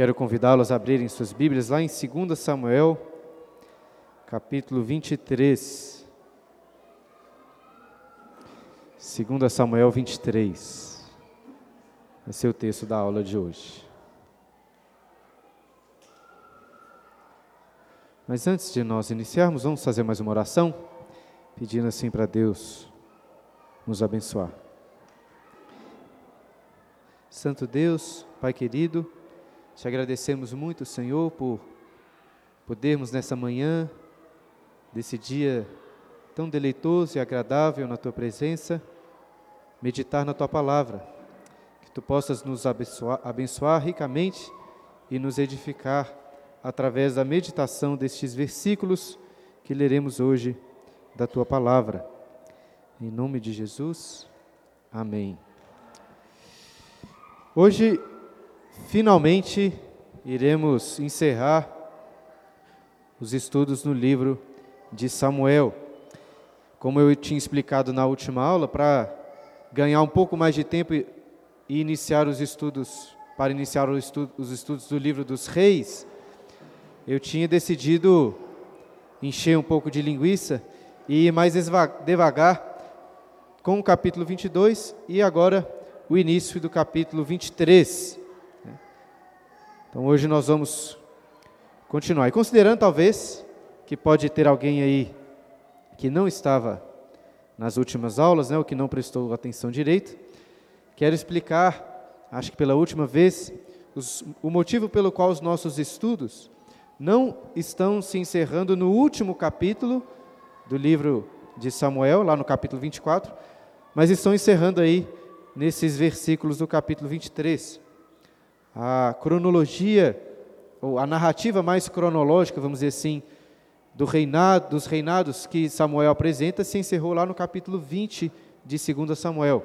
quero convidá-los a abrirem suas Bíblias lá em 2 Samuel, capítulo 23. 2 Samuel 23. Vai ser o texto da aula de hoje. Mas antes de nós iniciarmos, vamos fazer mais uma oração, pedindo assim para Deus nos abençoar. Santo Deus, Pai querido, te agradecemos muito, Senhor, por podermos nessa manhã, desse dia tão deleitoso e agradável na tua presença, meditar na tua palavra. Que tu possas nos abençoar, abençoar ricamente e nos edificar através da meditação destes versículos que leremos hoje da tua palavra. Em nome de Jesus, amém. Hoje Finalmente, iremos encerrar os estudos no livro de Samuel. Como eu tinha explicado na última aula, para ganhar um pouco mais de tempo e iniciar os estudos, para iniciar os estudos, os estudos do livro dos reis, eu tinha decidido encher um pouco de linguiça e ir mais devagar com o capítulo 22 e agora o início do capítulo 23. Então hoje nós vamos continuar. E considerando talvez que pode ter alguém aí que não estava nas últimas aulas, né, ou que não prestou atenção direito, quero explicar, acho que pela última vez, os, o motivo pelo qual os nossos estudos não estão se encerrando no último capítulo do livro de Samuel, lá no capítulo 24, mas estão encerrando aí nesses versículos do capítulo 23 a cronologia, ou a narrativa mais cronológica, vamos dizer assim, do reinado, dos reinados que Samuel apresenta, se encerrou lá no capítulo 20 de 2 Samuel.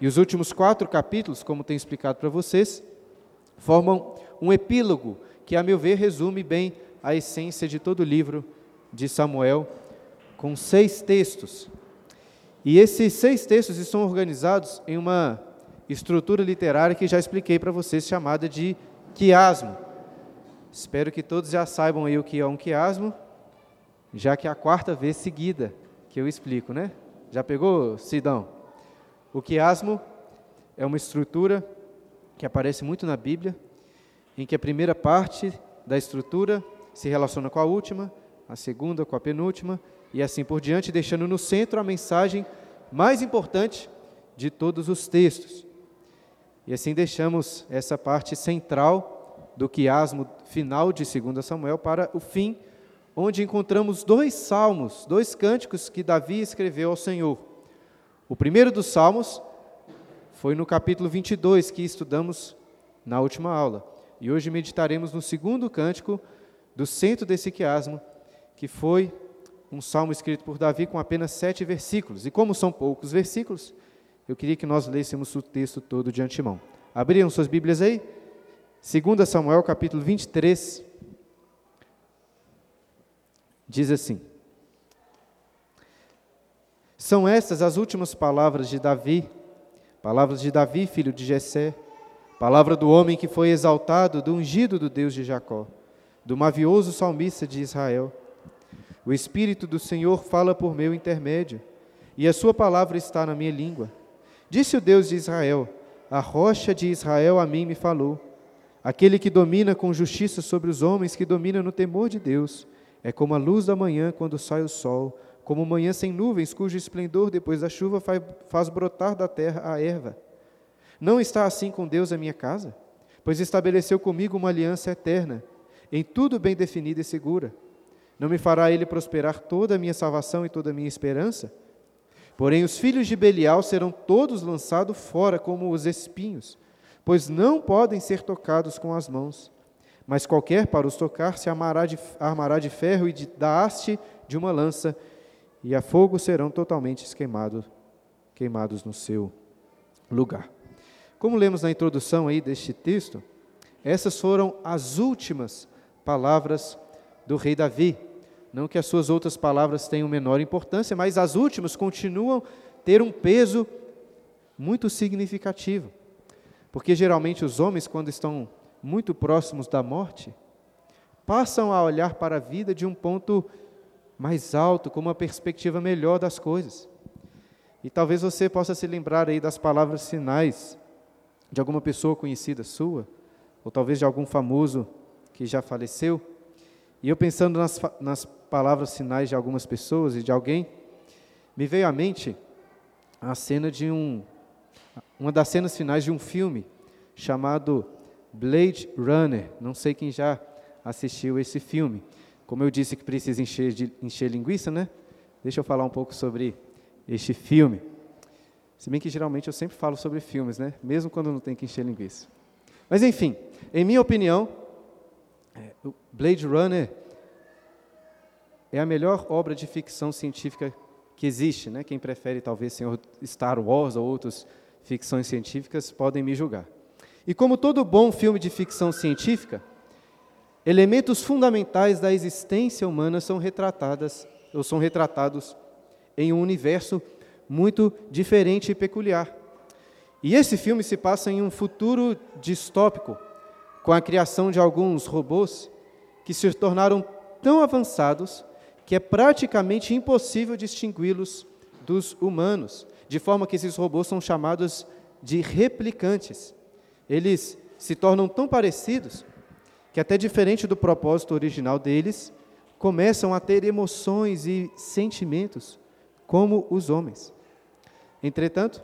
E os últimos quatro capítulos, como tenho explicado para vocês, formam um epílogo que, a meu ver, resume bem a essência de todo o livro de Samuel, com seis textos. E esses seis textos estão organizados em uma estrutura literária que já expliquei para vocês, chamada de quiasmo. Espero que todos já saibam aí o que é um quiasmo, já que é a quarta vez seguida que eu explico, né? Já pegou, Sidão? O quiasmo é uma estrutura que aparece muito na Bíblia, em que a primeira parte da estrutura se relaciona com a última, a segunda com a penúltima, e assim por diante, deixando no centro a mensagem mais importante de todos os textos. E assim deixamos essa parte central do quiasmo final de 2 Samuel para o fim, onde encontramos dois salmos, dois cânticos que Davi escreveu ao Senhor. O primeiro dos salmos foi no capítulo 22 que estudamos na última aula. E hoje meditaremos no segundo cântico do centro desse quiasmo, que foi um salmo escrito por Davi com apenas sete versículos. E como são poucos versículos, eu queria que nós lêssemos o texto todo de antemão. Abriram suas Bíblias aí? 2 Samuel capítulo 23. Diz assim: São estas as últimas palavras de Davi, palavras de Davi, filho de Jessé, palavra do homem que foi exaltado, do ungido do Deus de Jacó, do mavioso salmista de Israel. O Espírito do Senhor fala por meu intermédio, e a sua palavra está na minha língua. Disse o Deus de Israel: A rocha de Israel a mim me falou. Aquele que domina com justiça sobre os homens, que domina no temor de Deus, é como a luz da manhã quando sai o sol, como manhã sem nuvens, cujo esplendor depois da chuva faz brotar da terra a erva. Não está assim com Deus a minha casa? Pois estabeleceu comigo uma aliança eterna, em tudo bem definida e segura. Não me fará ele prosperar toda a minha salvação e toda a minha esperança? Porém, os filhos de Belial serão todos lançados fora como os espinhos, pois não podem ser tocados com as mãos. Mas qualquer para os tocar se armará de, armará de ferro e de, da haste de uma lança, e a fogo serão totalmente queimados, queimados no seu lugar. Como lemos na introdução aí deste texto, essas foram as últimas palavras do rei Davi. Não que as suas outras palavras tenham menor importância, mas as últimas continuam ter um peso muito significativo. Porque geralmente os homens, quando estão muito próximos da morte, passam a olhar para a vida de um ponto mais alto, com uma perspectiva melhor das coisas. E talvez você possa se lembrar aí das palavras finais de alguma pessoa conhecida sua, ou talvez de algum famoso que já faleceu. E eu pensando nas, nas palavras finais de algumas pessoas e de alguém, me veio à mente a cena de um, uma das cenas finais de um filme chamado Blade Runner. Não sei quem já assistiu esse filme. Como eu disse que precisa encher, de, encher linguiça, né? Deixa eu falar um pouco sobre este filme. Se bem que geralmente eu sempre falo sobre filmes, né? Mesmo quando não tem que encher linguiça. Mas enfim, em minha opinião, Blade Runner é a melhor obra de ficção científica que existe, né? Quem prefere talvez Senhor Star Wars ou outras ficções científicas podem me julgar. E como todo bom filme de ficção científica, elementos fundamentais da existência humana são retratadas ou são retratados em um universo muito diferente e peculiar. E esse filme se passa em um futuro distópico, com a criação de alguns robôs que se tornaram tão avançados que é praticamente impossível distingui-los dos humanos, de forma que esses robôs são chamados de replicantes. Eles se tornam tão parecidos que, até diferente do propósito original deles, começam a ter emoções e sentimentos como os homens. Entretanto,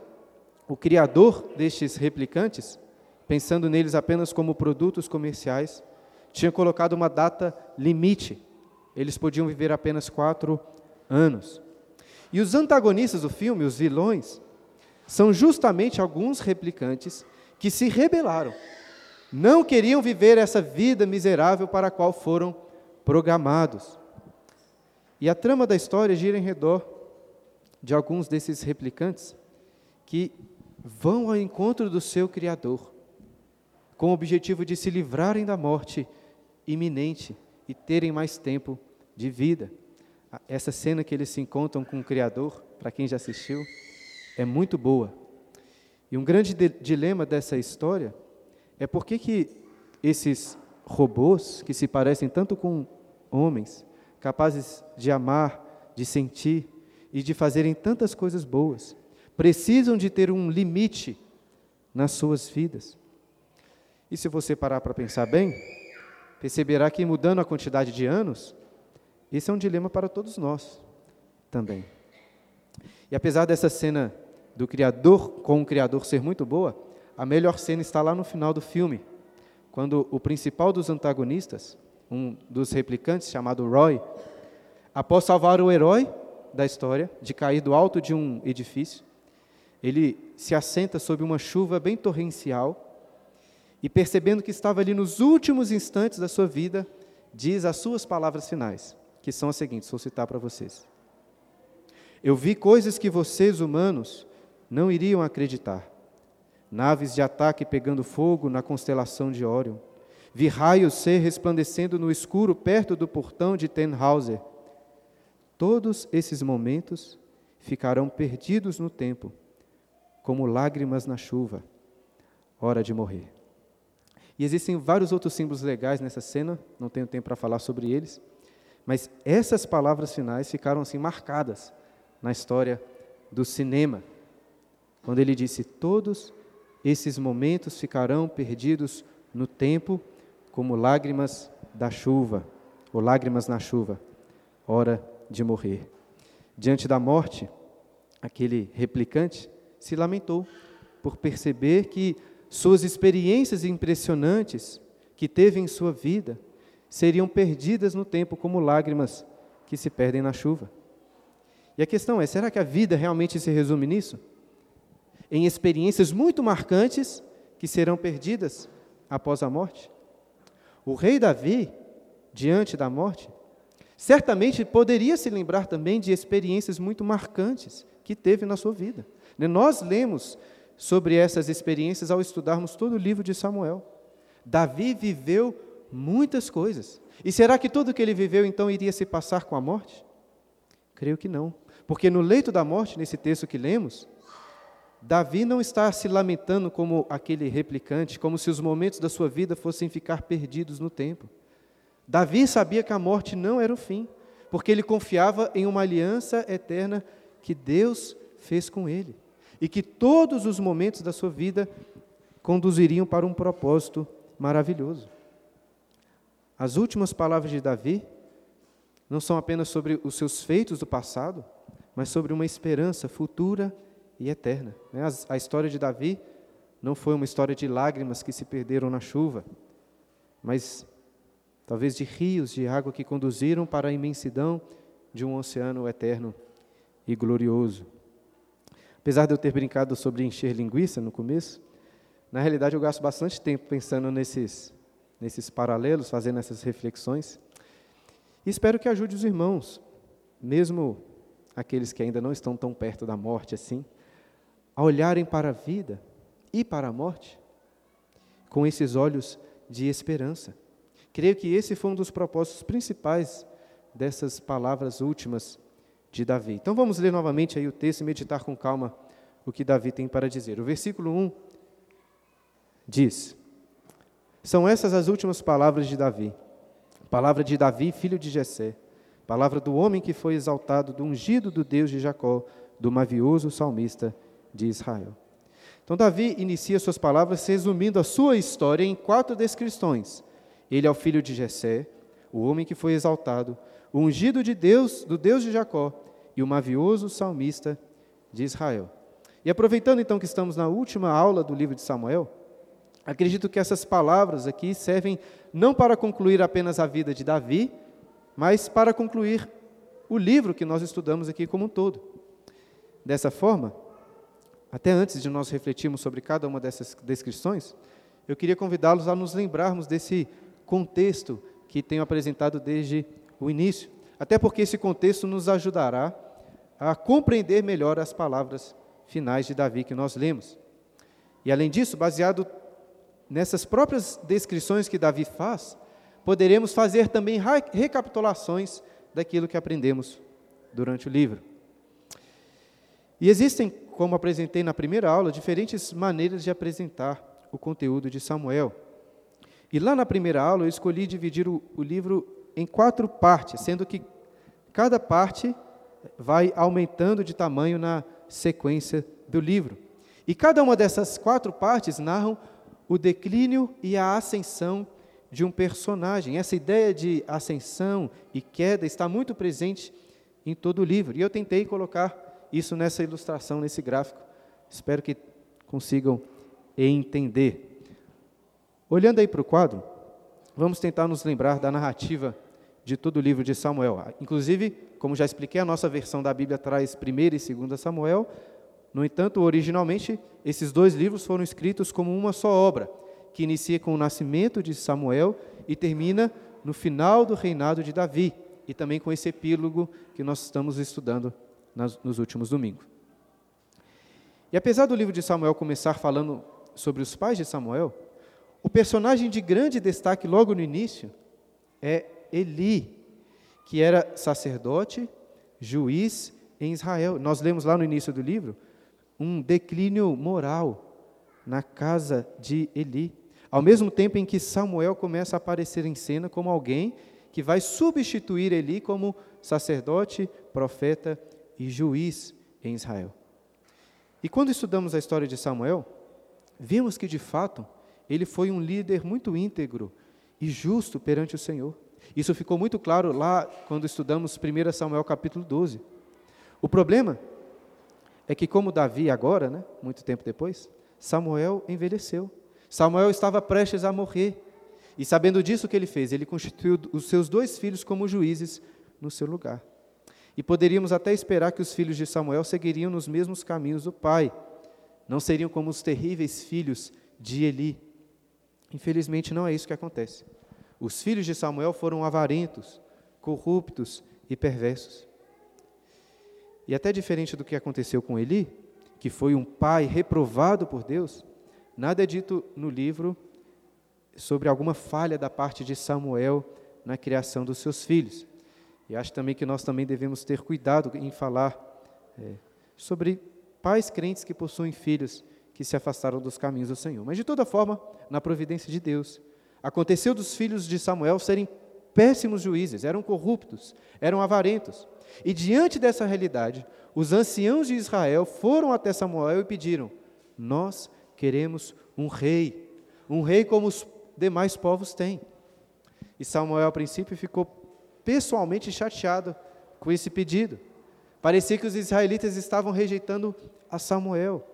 o criador destes replicantes, pensando neles apenas como produtos comerciais, tinha colocado uma data limite eles podiam viver apenas quatro anos. E os antagonistas do filme, os vilões, são justamente alguns replicantes que se rebelaram. Não queriam viver essa vida miserável para a qual foram programados. E a trama da história gira em redor de alguns desses replicantes que vão ao encontro do seu Criador, com o objetivo de se livrarem da morte iminente e terem mais tempo de vida. Essa cena que eles se encontram com o Criador, para quem já assistiu, é muito boa. E um grande dilema dessa história é por que, que esses robôs, que se parecem tanto com homens, capazes de amar, de sentir e de fazerem tantas coisas boas, precisam de ter um limite nas suas vidas. E se você parar para pensar bem, perceberá que mudando a quantidade de anos, esse é um dilema para todos nós também. E apesar dessa cena do Criador com o Criador ser muito boa, a melhor cena está lá no final do filme, quando o principal dos antagonistas, um dos replicantes, chamado Roy, após salvar o herói da história de cair do alto de um edifício, ele se assenta sob uma chuva bem torrencial e percebendo que estava ali nos últimos instantes da sua vida, diz as suas palavras finais, que são as seguintes, vou citar para vocês. Eu vi coisas que vocês, humanos, não iriam acreditar. Naves de ataque pegando fogo na constelação de Órion. Vi raios ser resplandecendo no escuro perto do portão de Tannhauser. Todos esses momentos ficarão perdidos no tempo, como lágrimas na chuva, hora de morrer. E existem vários outros símbolos legais nessa cena, não tenho tempo para falar sobre eles, mas essas palavras finais ficaram assim marcadas na história do cinema, quando ele disse: Todos esses momentos ficarão perdidos no tempo, como lágrimas da chuva, ou lágrimas na chuva, hora de morrer. Diante da morte, aquele replicante se lamentou por perceber que suas experiências impressionantes que teve em sua vida seriam perdidas no tempo como lágrimas que se perdem na chuva. E a questão é: será que a vida realmente se resume nisso? Em experiências muito marcantes que serão perdidas após a morte? O rei Davi, diante da morte, certamente poderia se lembrar também de experiências muito marcantes que teve na sua vida. Nós lemos sobre essas experiências ao estudarmos todo o livro de Samuel. Davi viveu muitas coisas. E será que tudo que ele viveu então iria se passar com a morte? Creio que não. Porque no leito da morte, nesse texto que lemos, Davi não está se lamentando como aquele replicante, como se os momentos da sua vida fossem ficar perdidos no tempo. Davi sabia que a morte não era o fim, porque ele confiava em uma aliança eterna que Deus fez com ele e que todos os momentos da sua vida conduziriam para um propósito maravilhoso. As últimas palavras de Davi não são apenas sobre os seus feitos do passado, mas sobre uma esperança futura e eterna. Né? A história de Davi não foi uma história de lágrimas que se perderam na chuva, mas talvez de rios de água que conduziram para a imensidão de um oceano eterno e glorioso. Apesar de eu ter brincado sobre encher linguiça no começo, na realidade eu gasto bastante tempo pensando nesses, nesses paralelos, fazendo essas reflexões. E espero que ajude os irmãos, mesmo aqueles que ainda não estão tão perto da morte assim, a olharem para a vida e para a morte com esses olhos de esperança. Creio que esse foi um dos propósitos principais dessas palavras últimas de Davi. Então vamos ler novamente aí o texto e meditar com calma o que Davi tem para dizer. O versículo 1 diz: São essas as últimas palavras de Davi. Palavra de Davi, filho de Jessé, palavra do homem que foi exaltado, do ungido do Deus de Jacó, do mavioso salmista de Israel. Então, Davi inicia suas palavras resumindo a sua história em quatro descrições. Ele é o filho de Jessé, o homem que foi exaltado, o ungido de Deus, do Deus de Jacó, e o mavioso salmista de Israel. E aproveitando então que estamos na última aula do livro de Samuel, acredito que essas palavras aqui servem não para concluir apenas a vida de Davi, mas para concluir o livro que nós estudamos aqui como um todo. Dessa forma, até antes de nós refletirmos sobre cada uma dessas descrições, eu queria convidá-los a nos lembrarmos desse contexto que tenho apresentado desde o início. Até porque esse contexto nos ajudará a compreender melhor as palavras finais de Davi que nós lemos. E além disso, baseado nessas próprias descrições que Davi faz, poderemos fazer também recapitulações daquilo que aprendemos durante o livro. E existem como apresentei na primeira aula, diferentes maneiras de apresentar o conteúdo de Samuel. E lá na primeira aula eu escolhi dividir o, o livro em quatro partes, sendo que cada parte vai aumentando de tamanho na sequência do livro. E cada uma dessas quatro partes narram o declínio e a ascensão de um personagem. Essa ideia de ascensão e queda está muito presente em todo o livro. E eu tentei colocar isso nessa ilustração, nesse gráfico. Espero que consigam entender. Olhando aí para o quadro, vamos tentar nos lembrar da narrativa de todo o livro de Samuel. Inclusive, como já expliquei, a nossa versão da Bíblia traz 1 e 2 Samuel. No entanto, originalmente, esses dois livros foram escritos como uma só obra, que inicia com o nascimento de Samuel e termina no final do reinado de Davi, e também com esse epílogo que nós estamos estudando nos últimos domingos. E apesar do livro de Samuel começar falando sobre os pais de Samuel, o personagem de grande destaque logo no início é Eli, que era sacerdote, juiz em Israel. Nós lemos lá no início do livro um declínio moral na casa de Eli. Ao mesmo tempo em que Samuel começa a aparecer em cena como alguém que vai substituir Eli como sacerdote, profeta e juiz em Israel. E quando estudamos a história de Samuel, vimos que de fato ele foi um líder muito íntegro e justo perante o Senhor. Isso ficou muito claro lá quando estudamos 1 Samuel capítulo 12. O problema é que, como Davi agora, né, muito tempo depois, Samuel envelheceu. Samuel estava prestes a morrer. E sabendo disso, o que ele fez? Ele constituiu os seus dois filhos como juízes no seu lugar. E poderíamos até esperar que os filhos de Samuel seguiriam nos mesmos caminhos do pai. Não seriam como os terríveis filhos de Eli. Infelizmente, não é isso que acontece. Os filhos de Samuel foram avarentos, corruptos e perversos. E até diferente do que aconteceu com Eli, que foi um pai reprovado por Deus, nada é dito no livro sobre alguma falha da parte de Samuel na criação dos seus filhos. E acho também que nós também devemos ter cuidado em falar é, sobre pais crentes que possuem filhos que se afastaram dos caminhos do Senhor. Mas de toda forma, na providência de Deus, aconteceu dos filhos de Samuel serem péssimos juízes, eram corruptos, eram avarentos. E diante dessa realidade, os anciãos de Israel foram até Samuel e pediram: Nós queremos um rei, um rei como os demais povos têm. E Samuel, a princípio, ficou pessoalmente chateado com esse pedido. Parecia que os israelitas estavam rejeitando a Samuel.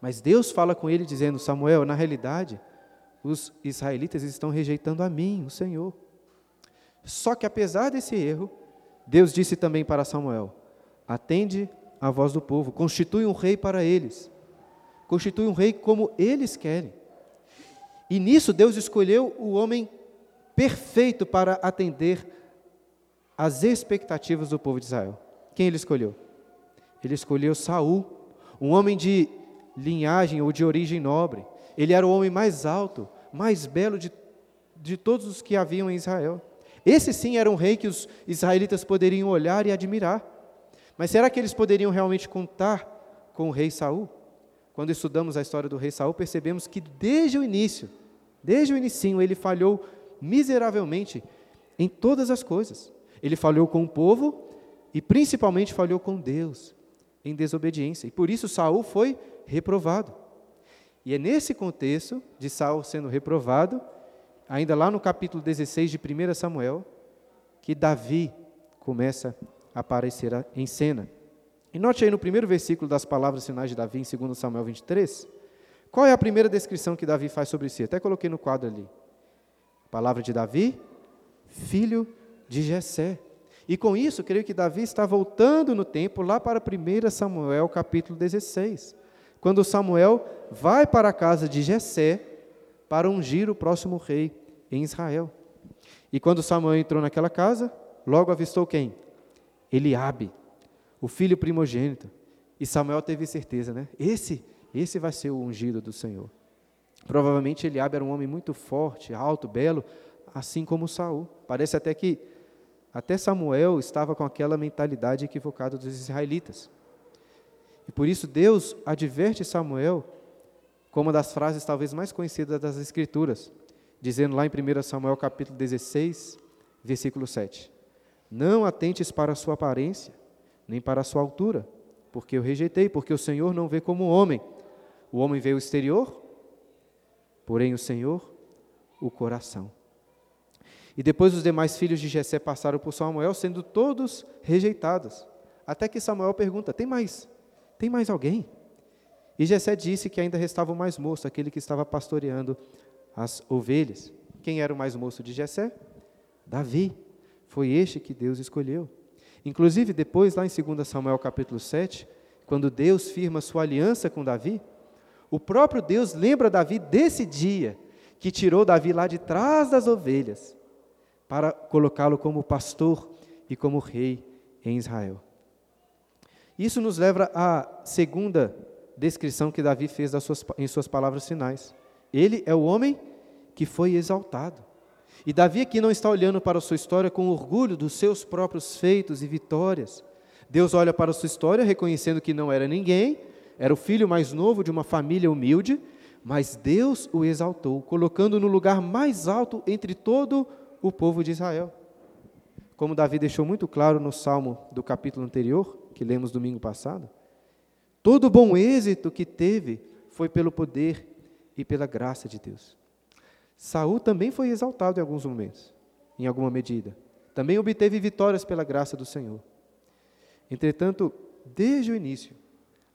Mas Deus fala com ele dizendo: Samuel, na realidade, os israelitas estão rejeitando a mim, o Senhor. Só que apesar desse erro, Deus disse também para Samuel: Atende à voz do povo, constitui um rei para eles. Constitui um rei como eles querem. E nisso Deus escolheu o homem perfeito para atender às expectativas do povo de Israel. Quem ele escolheu? Ele escolheu Saul, um homem de linhagem ou de origem nobre. Ele era o homem mais alto, mais belo de, de todos os que haviam em Israel. Esse sim era um rei que os israelitas poderiam olhar e admirar. Mas será que eles poderiam realmente contar com o rei Saul? Quando estudamos a história do rei Saul, percebemos que desde o início, desde o início, ele falhou miseravelmente em todas as coisas. Ele falhou com o povo e principalmente falhou com Deus em desobediência. E por isso Saul foi reprovado. E é nesse contexto de Saul sendo reprovado, ainda lá no capítulo 16 de 1 Samuel, que Davi começa a aparecer em cena. E note aí no primeiro versículo das palavras finais de Davi, em 2 Samuel 23, qual é a primeira descrição que Davi faz sobre si? Até coloquei no quadro ali. Palavra de Davi, filho de Jessé. E com isso, creio que Davi está voltando no tempo lá para 1 Samuel capítulo 16 quando Samuel vai para a casa de Jessé para ungir o próximo rei em Israel. E quando Samuel entrou naquela casa, logo avistou quem? Eliabe, o filho primogênito. E Samuel teve certeza, né? Esse, esse vai ser o ungido do Senhor. Provavelmente Eliabe era um homem muito forte, alto, belo, assim como Saul. Parece até que até Samuel estava com aquela mentalidade equivocada dos israelitas. E por isso Deus adverte Samuel com uma das frases talvez mais conhecidas das Escrituras, dizendo lá em 1 Samuel capítulo 16, versículo 7. Não atentes para a sua aparência, nem para a sua altura, porque eu rejeitei, porque o Senhor não vê como homem. O homem vê o exterior, porém o Senhor, o coração. E depois os demais filhos de Jessé passaram por Samuel, sendo todos rejeitados. Até que Samuel pergunta: Tem mais? Tem mais alguém? E Jessé disse que ainda restava o mais moço, aquele que estava pastoreando as ovelhas. Quem era o mais moço de Jessé? Davi. Foi este que Deus escolheu. Inclusive, depois, lá em 2 Samuel capítulo 7, quando Deus firma sua aliança com Davi, o próprio Deus lembra Davi desse dia que tirou Davi lá de trás das ovelhas para colocá-lo como pastor e como rei em Israel. Isso nos leva à segunda descrição que Davi fez suas, em suas palavras finais. Ele é o homem que foi exaltado. E Davi aqui não está olhando para a sua história com orgulho dos seus próprios feitos e vitórias. Deus olha para a sua história reconhecendo que não era ninguém, era o filho mais novo de uma família humilde, mas Deus o exaltou, colocando no lugar mais alto entre todo o povo de Israel. Como Davi deixou muito claro no salmo do capítulo anterior, que lemos domingo passado, todo o bom êxito que teve foi pelo poder e pela graça de Deus. Saul também foi exaltado em alguns momentos, em alguma medida. Também obteve vitórias pela graça do Senhor. Entretanto, desde o início,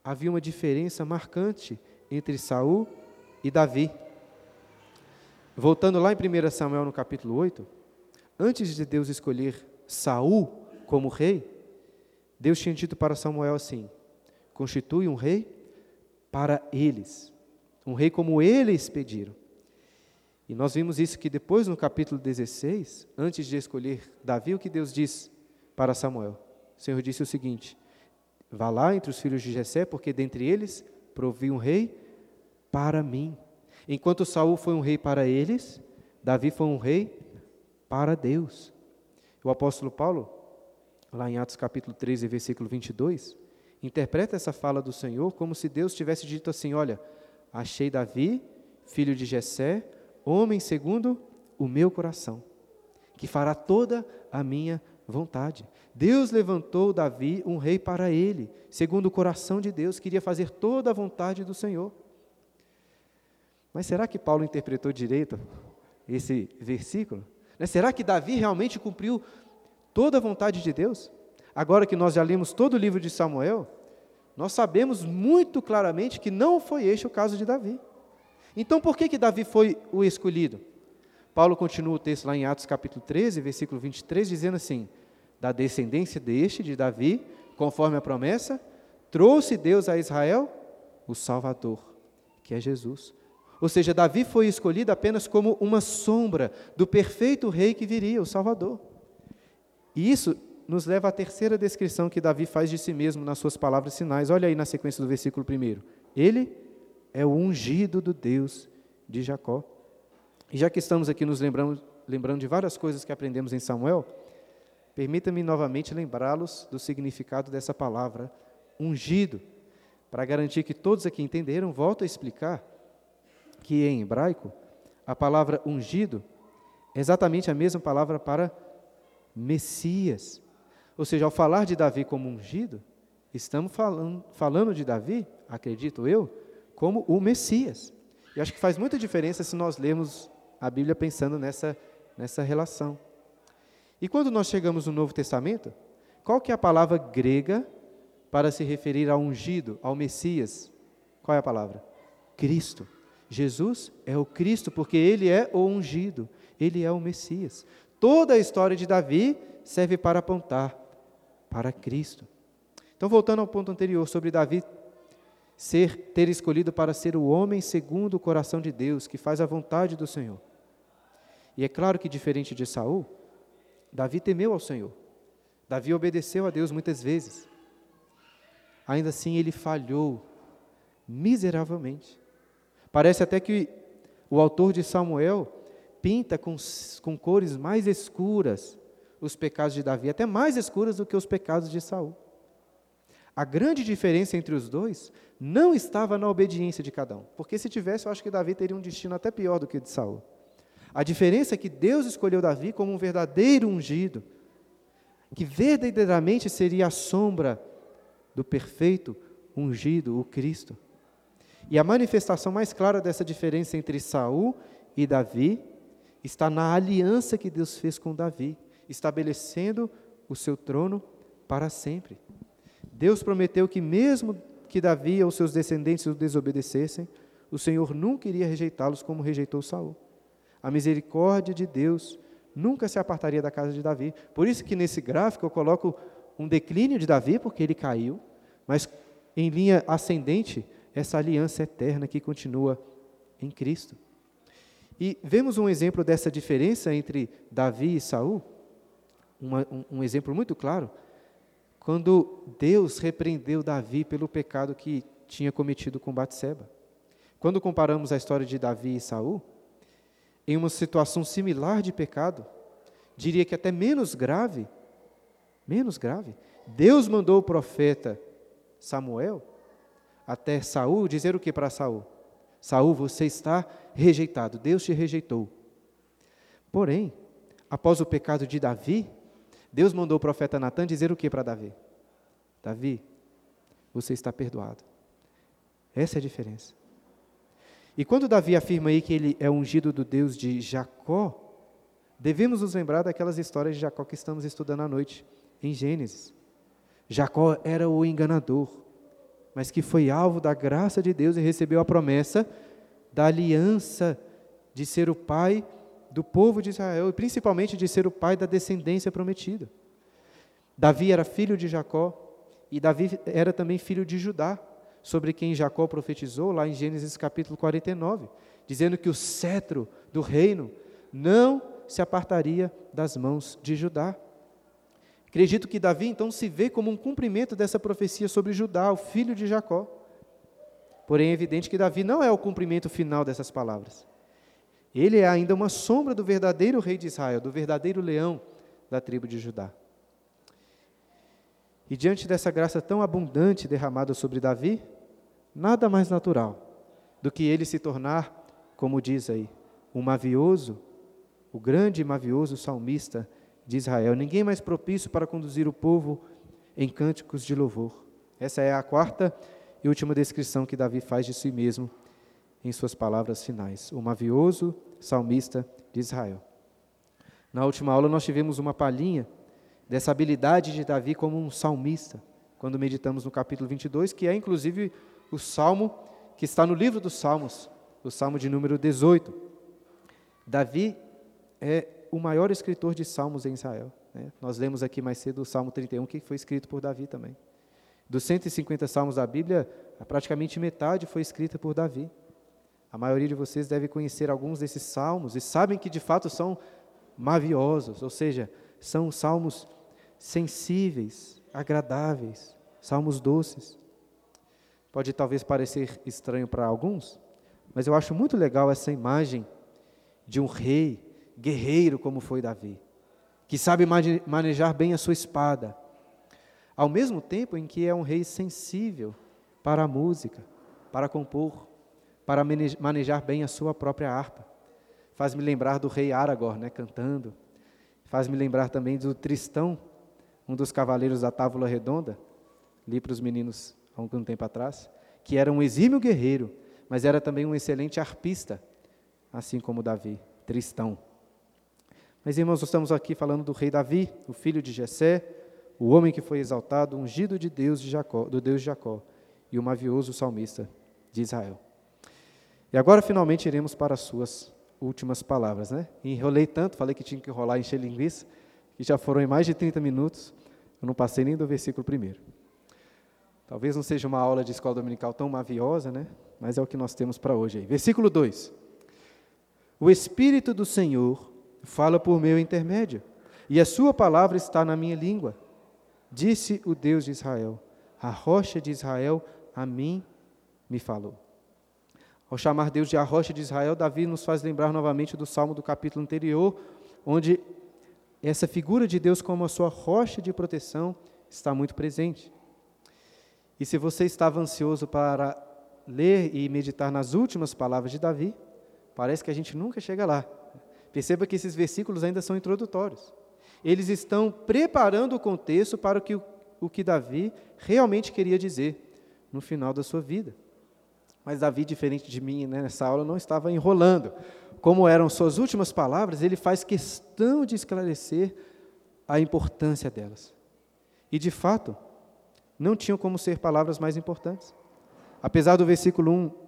havia uma diferença marcante entre Saul e Davi. Voltando lá em 1 Samuel no capítulo 8, antes de Deus escolher Saul como rei, Deus tinha dito para Samuel assim: constitui um rei para eles, um rei como eles pediram. E nós vimos isso que depois no capítulo 16, antes de escolher Davi, o que Deus diz para Samuel? O Senhor disse o seguinte: Vá lá entre os filhos de Jessé, porque dentre eles provi um rei para mim. Enquanto Saul foi um rei para eles, Davi foi um rei para Deus. O apóstolo Paulo lá em Atos capítulo 13, versículo 22, interpreta essa fala do Senhor como se Deus tivesse dito assim: Olha, achei Davi, filho de Jessé, homem segundo o meu coração, que fará toda a minha vontade. Deus levantou Davi um rei para ele, segundo o coração de Deus, queria fazer toda a vontade do Senhor. Mas será que Paulo interpretou direito esse versículo? Né, será que Davi realmente cumpriu toda a vontade de Deus? Agora que nós já lemos todo o livro de Samuel, nós sabemos muito claramente que não foi este o caso de Davi. Então, por que, que Davi foi o escolhido? Paulo continua o texto lá em Atos capítulo 13, versículo 23, dizendo assim: Da descendência deste, de Davi, conforme a promessa, trouxe Deus a Israel o Salvador, que é Jesus. Ou seja, Davi foi escolhido apenas como uma sombra do perfeito rei que viria, o Salvador. E isso nos leva à terceira descrição que Davi faz de si mesmo nas suas palavras sinais. Olha aí na sequência do versículo primeiro. Ele é o ungido do Deus de Jacó. E já que estamos aqui nos lembrando, lembrando de várias coisas que aprendemos em Samuel, permita-me novamente lembrá-los do significado dessa palavra, ungido. Para garantir que todos aqui entenderam, volto a explicar que em hebraico, a palavra ungido é exatamente a mesma palavra para Messias. Ou seja, ao falar de Davi como ungido, estamos falando, falando de Davi, acredito eu, como o Messias. E acho que faz muita diferença se nós lermos a Bíblia pensando nessa, nessa relação. E quando nós chegamos no Novo Testamento, qual que é a palavra grega para se referir ao ungido, ao Messias? Qual é a palavra? Cristo. Jesus é o Cristo, porque ele é o ungido, ele é o Messias. Toda a história de Davi serve para apontar para Cristo. Então, voltando ao ponto anterior sobre Davi ser ter escolhido para ser o homem segundo o coração de Deus, que faz a vontade do Senhor. E é claro que diferente de Saul, Davi temeu ao Senhor. Davi obedeceu a Deus muitas vezes. Ainda assim ele falhou miseravelmente. Parece até que o autor de Samuel pinta com, com cores mais escuras os pecados de Davi, até mais escuras do que os pecados de Saul. A grande diferença entre os dois não estava na obediência de cada um, porque se tivesse, eu acho que Davi teria um destino até pior do que o de Saul. A diferença é que Deus escolheu Davi como um verdadeiro ungido, que verdadeiramente seria a sombra do perfeito ungido, o Cristo. E a manifestação mais clara dessa diferença entre Saul e Davi está na aliança que Deus fez com Davi, estabelecendo o seu trono para sempre. Deus prometeu que mesmo que Davi ou seus descendentes o desobedecessem, o Senhor nunca iria rejeitá-los como rejeitou Saul. A misericórdia de Deus nunca se apartaria da casa de Davi. Por isso que nesse gráfico eu coloco um declínio de Davi, porque ele caiu, mas em linha ascendente, essa aliança eterna que continua em Cristo. E vemos um exemplo dessa diferença entre Davi e Saul, um, um exemplo muito claro, quando Deus repreendeu Davi pelo pecado que tinha cometido com Batseba. Quando comparamos a história de Davi e Saul, em uma situação similar de pecado, diria que até menos grave, menos grave, Deus mandou o profeta Samuel até Saul dizer o que para Saul? Saul, você está rejeitado, Deus te rejeitou. Porém, após o pecado de Davi, Deus mandou o profeta Natan dizer o que para Davi? Davi, você está perdoado. Essa é a diferença. E quando Davi afirma aí que ele é ungido do Deus de Jacó, devemos nos lembrar daquelas histórias de Jacó que estamos estudando à noite, em Gênesis. Jacó era o enganador, mas que foi alvo da graça de Deus e recebeu a promessa da aliança de ser o pai do povo de Israel e principalmente de ser o pai da descendência prometida. Davi era filho de Jacó e Davi era também filho de Judá sobre quem Jacó profetizou lá em Gênesis capítulo 49, dizendo que o cetro do reino não se apartaria das mãos de Judá. Acredito que Davi então se vê como um cumprimento dessa profecia sobre Judá, o filho de Jacó. Porém, é evidente que Davi não é o cumprimento final dessas palavras. Ele é ainda uma sombra do verdadeiro rei de Israel, do verdadeiro leão da tribo de Judá. E diante dessa graça tão abundante derramada sobre Davi, nada mais natural do que ele se tornar, como diz aí, um mavioso, o grande e mavioso salmista de Israel. Ninguém mais propício para conduzir o povo em cânticos de louvor. Essa é a quarta e última descrição que Davi faz de si mesmo em suas palavras finais. O mavioso salmista de Israel. Na última aula nós tivemos uma palhinha dessa habilidade de Davi como um salmista, quando meditamos no capítulo 22, que é inclusive o salmo que está no livro dos Salmos, o salmo de número 18. Davi é o maior escritor de salmos em Israel. Né? Nós lemos aqui mais cedo o Salmo 31, que foi escrito por Davi também. Dos 150 salmos da Bíblia, praticamente metade foi escrita por Davi. A maioria de vocês deve conhecer alguns desses salmos e sabem que de fato são maviosos, ou seja, são salmos sensíveis, agradáveis, salmos doces. Pode talvez parecer estranho para alguns, mas eu acho muito legal essa imagem de um rei guerreiro como foi Davi, que sabe manejar bem a sua espada, ao mesmo tempo em que é um rei sensível para a música, para compor, para manejar bem a sua própria harpa. Faz-me lembrar do rei Aragorn, né, cantando. Faz-me lembrar também do Tristão, um dos cavaleiros da Távola Redonda, li para os meninos há algum tempo atrás, que era um exímio guerreiro, mas era também um excelente arpista, assim como Davi, Tristão. Mas, irmãos, nós estamos aqui falando do rei Davi, o filho de Jessé, o homem que foi exaltado, ungido de Deus de Jacó, do Deus de Jacó, e o mavioso salmista de Israel. E agora, finalmente, iremos para as suas últimas palavras. Né? Enrolei tanto, falei que tinha que enrolar e encher linguiça, que já foram em mais de 30 minutos, eu não passei nem do versículo primeiro. Talvez não seja uma aula de escola dominical tão maviosa, né? mas é o que nós temos para hoje. Aí. Versículo 2: O Espírito do Senhor fala por meu intermédio, e a sua palavra está na minha língua. Disse o Deus de Israel: A rocha de Israel a mim me falou. Ao chamar Deus de a rocha de Israel, Davi nos faz lembrar novamente do salmo do capítulo anterior, onde essa figura de Deus como a sua rocha de proteção está muito presente. E se você estava ansioso para ler e meditar nas últimas palavras de Davi, parece que a gente nunca chega lá. Perceba que esses versículos ainda são introdutórios. Eles estão preparando o contexto para o que, o que Davi realmente queria dizer no final da sua vida. Mas Davi, diferente de mim né, nessa aula, não estava enrolando. Como eram suas últimas palavras, ele faz questão de esclarecer a importância delas. E, de fato, não tinham como ser palavras mais importantes. Apesar do versículo 1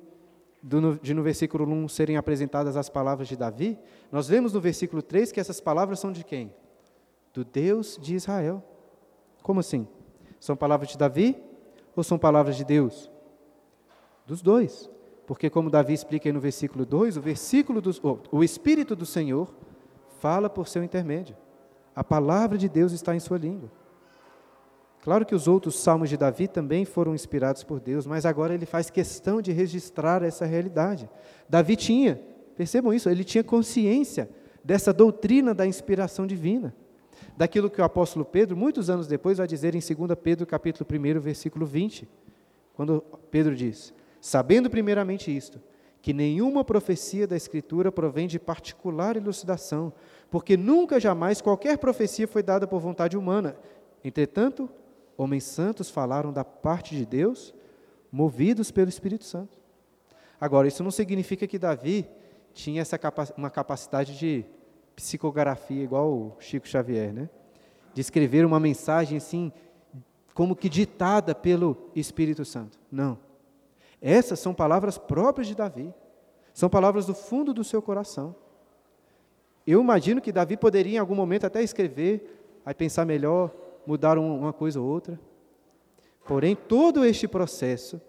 do, de no versículo 1 serem apresentadas as palavras de Davi, nós vemos no versículo 3 que essas palavras são de quem? Do Deus de Israel. Como assim? São palavras de Davi ou são palavras de Deus? Dos dois. Porque, como Davi explica aí no versículo 2, o, versículo do, o Espírito do Senhor fala por seu intermédio. A palavra de Deus está em sua língua. Claro que os outros salmos de Davi também foram inspirados por Deus, mas agora ele faz questão de registrar essa realidade. Davi tinha, percebam isso, ele tinha consciência dessa doutrina da inspiração divina. Daquilo que o apóstolo Pedro, muitos anos depois, vai dizer em 2 Pedro, capítulo 1, versículo 20, quando Pedro diz: Sabendo primeiramente isto, que nenhuma profecia da Escritura provém de particular elucidação, porque nunca jamais qualquer profecia foi dada por vontade humana. Entretanto, homens santos falaram da parte de Deus, movidos pelo Espírito Santo. Agora, isso não significa que Davi tinha essa capa uma capacidade de psicografia igual o Chico Xavier, né? De escrever uma mensagem assim, como que ditada pelo Espírito Santo. Não. Essas são palavras próprias de Davi. São palavras do fundo do seu coração. Eu imagino que Davi poderia em algum momento até escrever, aí pensar melhor, mudaram uma coisa ou outra. Porém, todo este processo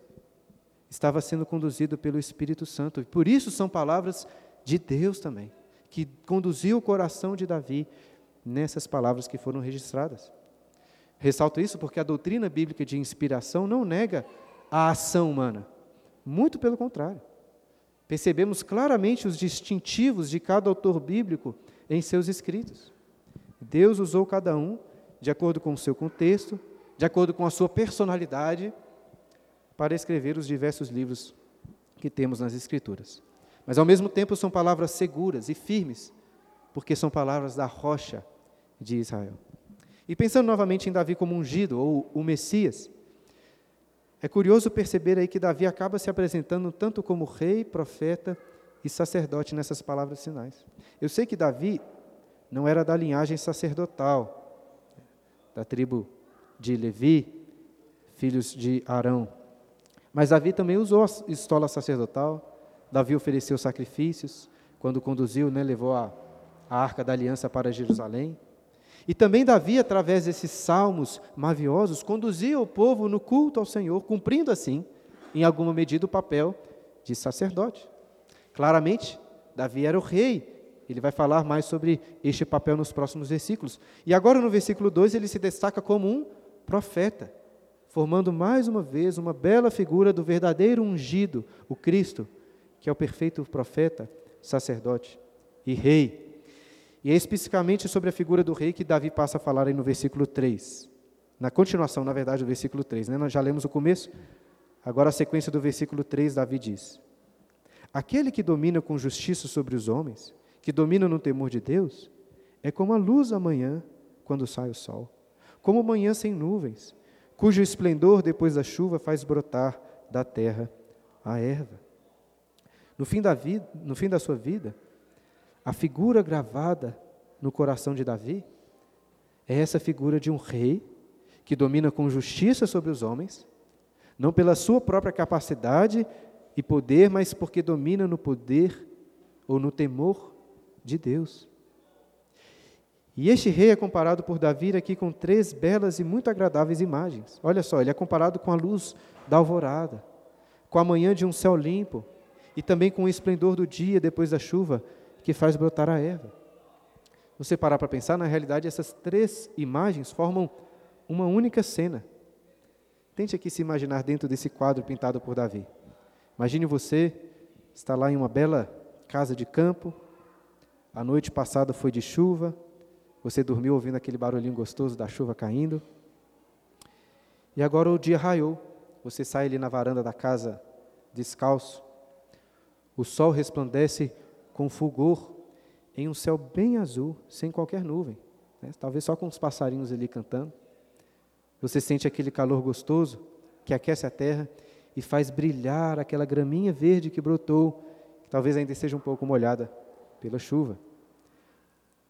estava sendo conduzido pelo Espírito Santo. E por isso são palavras de Deus também, que conduziu o coração de Davi nessas palavras que foram registradas. Ressalto isso porque a doutrina bíblica de inspiração não nega a ação humana. Muito pelo contrário. Percebemos claramente os distintivos de cada autor bíblico em seus escritos. Deus usou cada um de acordo com o seu contexto, de acordo com a sua personalidade, para escrever os diversos livros que temos nas Escrituras. Mas ao mesmo tempo são palavras seguras e firmes, porque são palavras da rocha de Israel. E pensando novamente em Davi como ungido, ou o Messias, é curioso perceber aí que Davi acaba se apresentando tanto como rei, profeta e sacerdote nessas palavras sinais. Eu sei que Davi não era da linhagem sacerdotal, da tribo de Levi, filhos de Arão. Mas Davi também usou a estola sacerdotal, Davi ofereceu sacrifícios, quando conduziu, né, levou a, a arca da aliança para Jerusalém. E também Davi, através desses salmos maviosos, conduzia o povo no culto ao Senhor, cumprindo assim, em alguma medida, o papel de sacerdote. Claramente, Davi era o rei. Ele vai falar mais sobre este papel nos próximos versículos. E agora, no versículo 2, ele se destaca como um profeta, formando mais uma vez uma bela figura do verdadeiro ungido, o Cristo, que é o perfeito profeta, sacerdote e rei. E é especificamente sobre a figura do rei que Davi passa a falar aí no versículo 3. Na continuação, na verdade, do versículo 3. Né? Nós já lemos o começo, agora a sequência do versículo 3, Davi diz: Aquele que domina com justiça sobre os homens, que domina no temor de Deus, é como a luz da manhã quando sai o sol, como manhã sem nuvens, cujo esplendor depois da chuva faz brotar da terra a erva. No fim da vida, no fim da sua vida, a figura gravada no coração de Davi é essa figura de um rei que domina com justiça sobre os homens, não pela sua própria capacidade e poder, mas porque domina no poder ou no temor de Deus. E este rei é comparado por Davi aqui com três belas e muito agradáveis imagens. Olha só, ele é comparado com a luz da alvorada, com a manhã de um céu limpo, e também com o esplendor do dia depois da chuva que faz brotar a erva. Você parar para pensar, na realidade, essas três imagens formam uma única cena. Tente aqui se imaginar dentro desse quadro pintado por Davi. Imagine você está lá em uma bela casa de campo, a noite passada foi de chuva, você dormiu ouvindo aquele barulhinho gostoso da chuva caindo, e agora o dia raiou, você sai ali na varanda da casa descalço, o sol resplandece com fulgor em um céu bem azul, sem qualquer nuvem, né? talvez só com os passarinhos ali cantando. Você sente aquele calor gostoso que aquece a terra e faz brilhar aquela graminha verde que brotou, que talvez ainda esteja um pouco molhada pela chuva.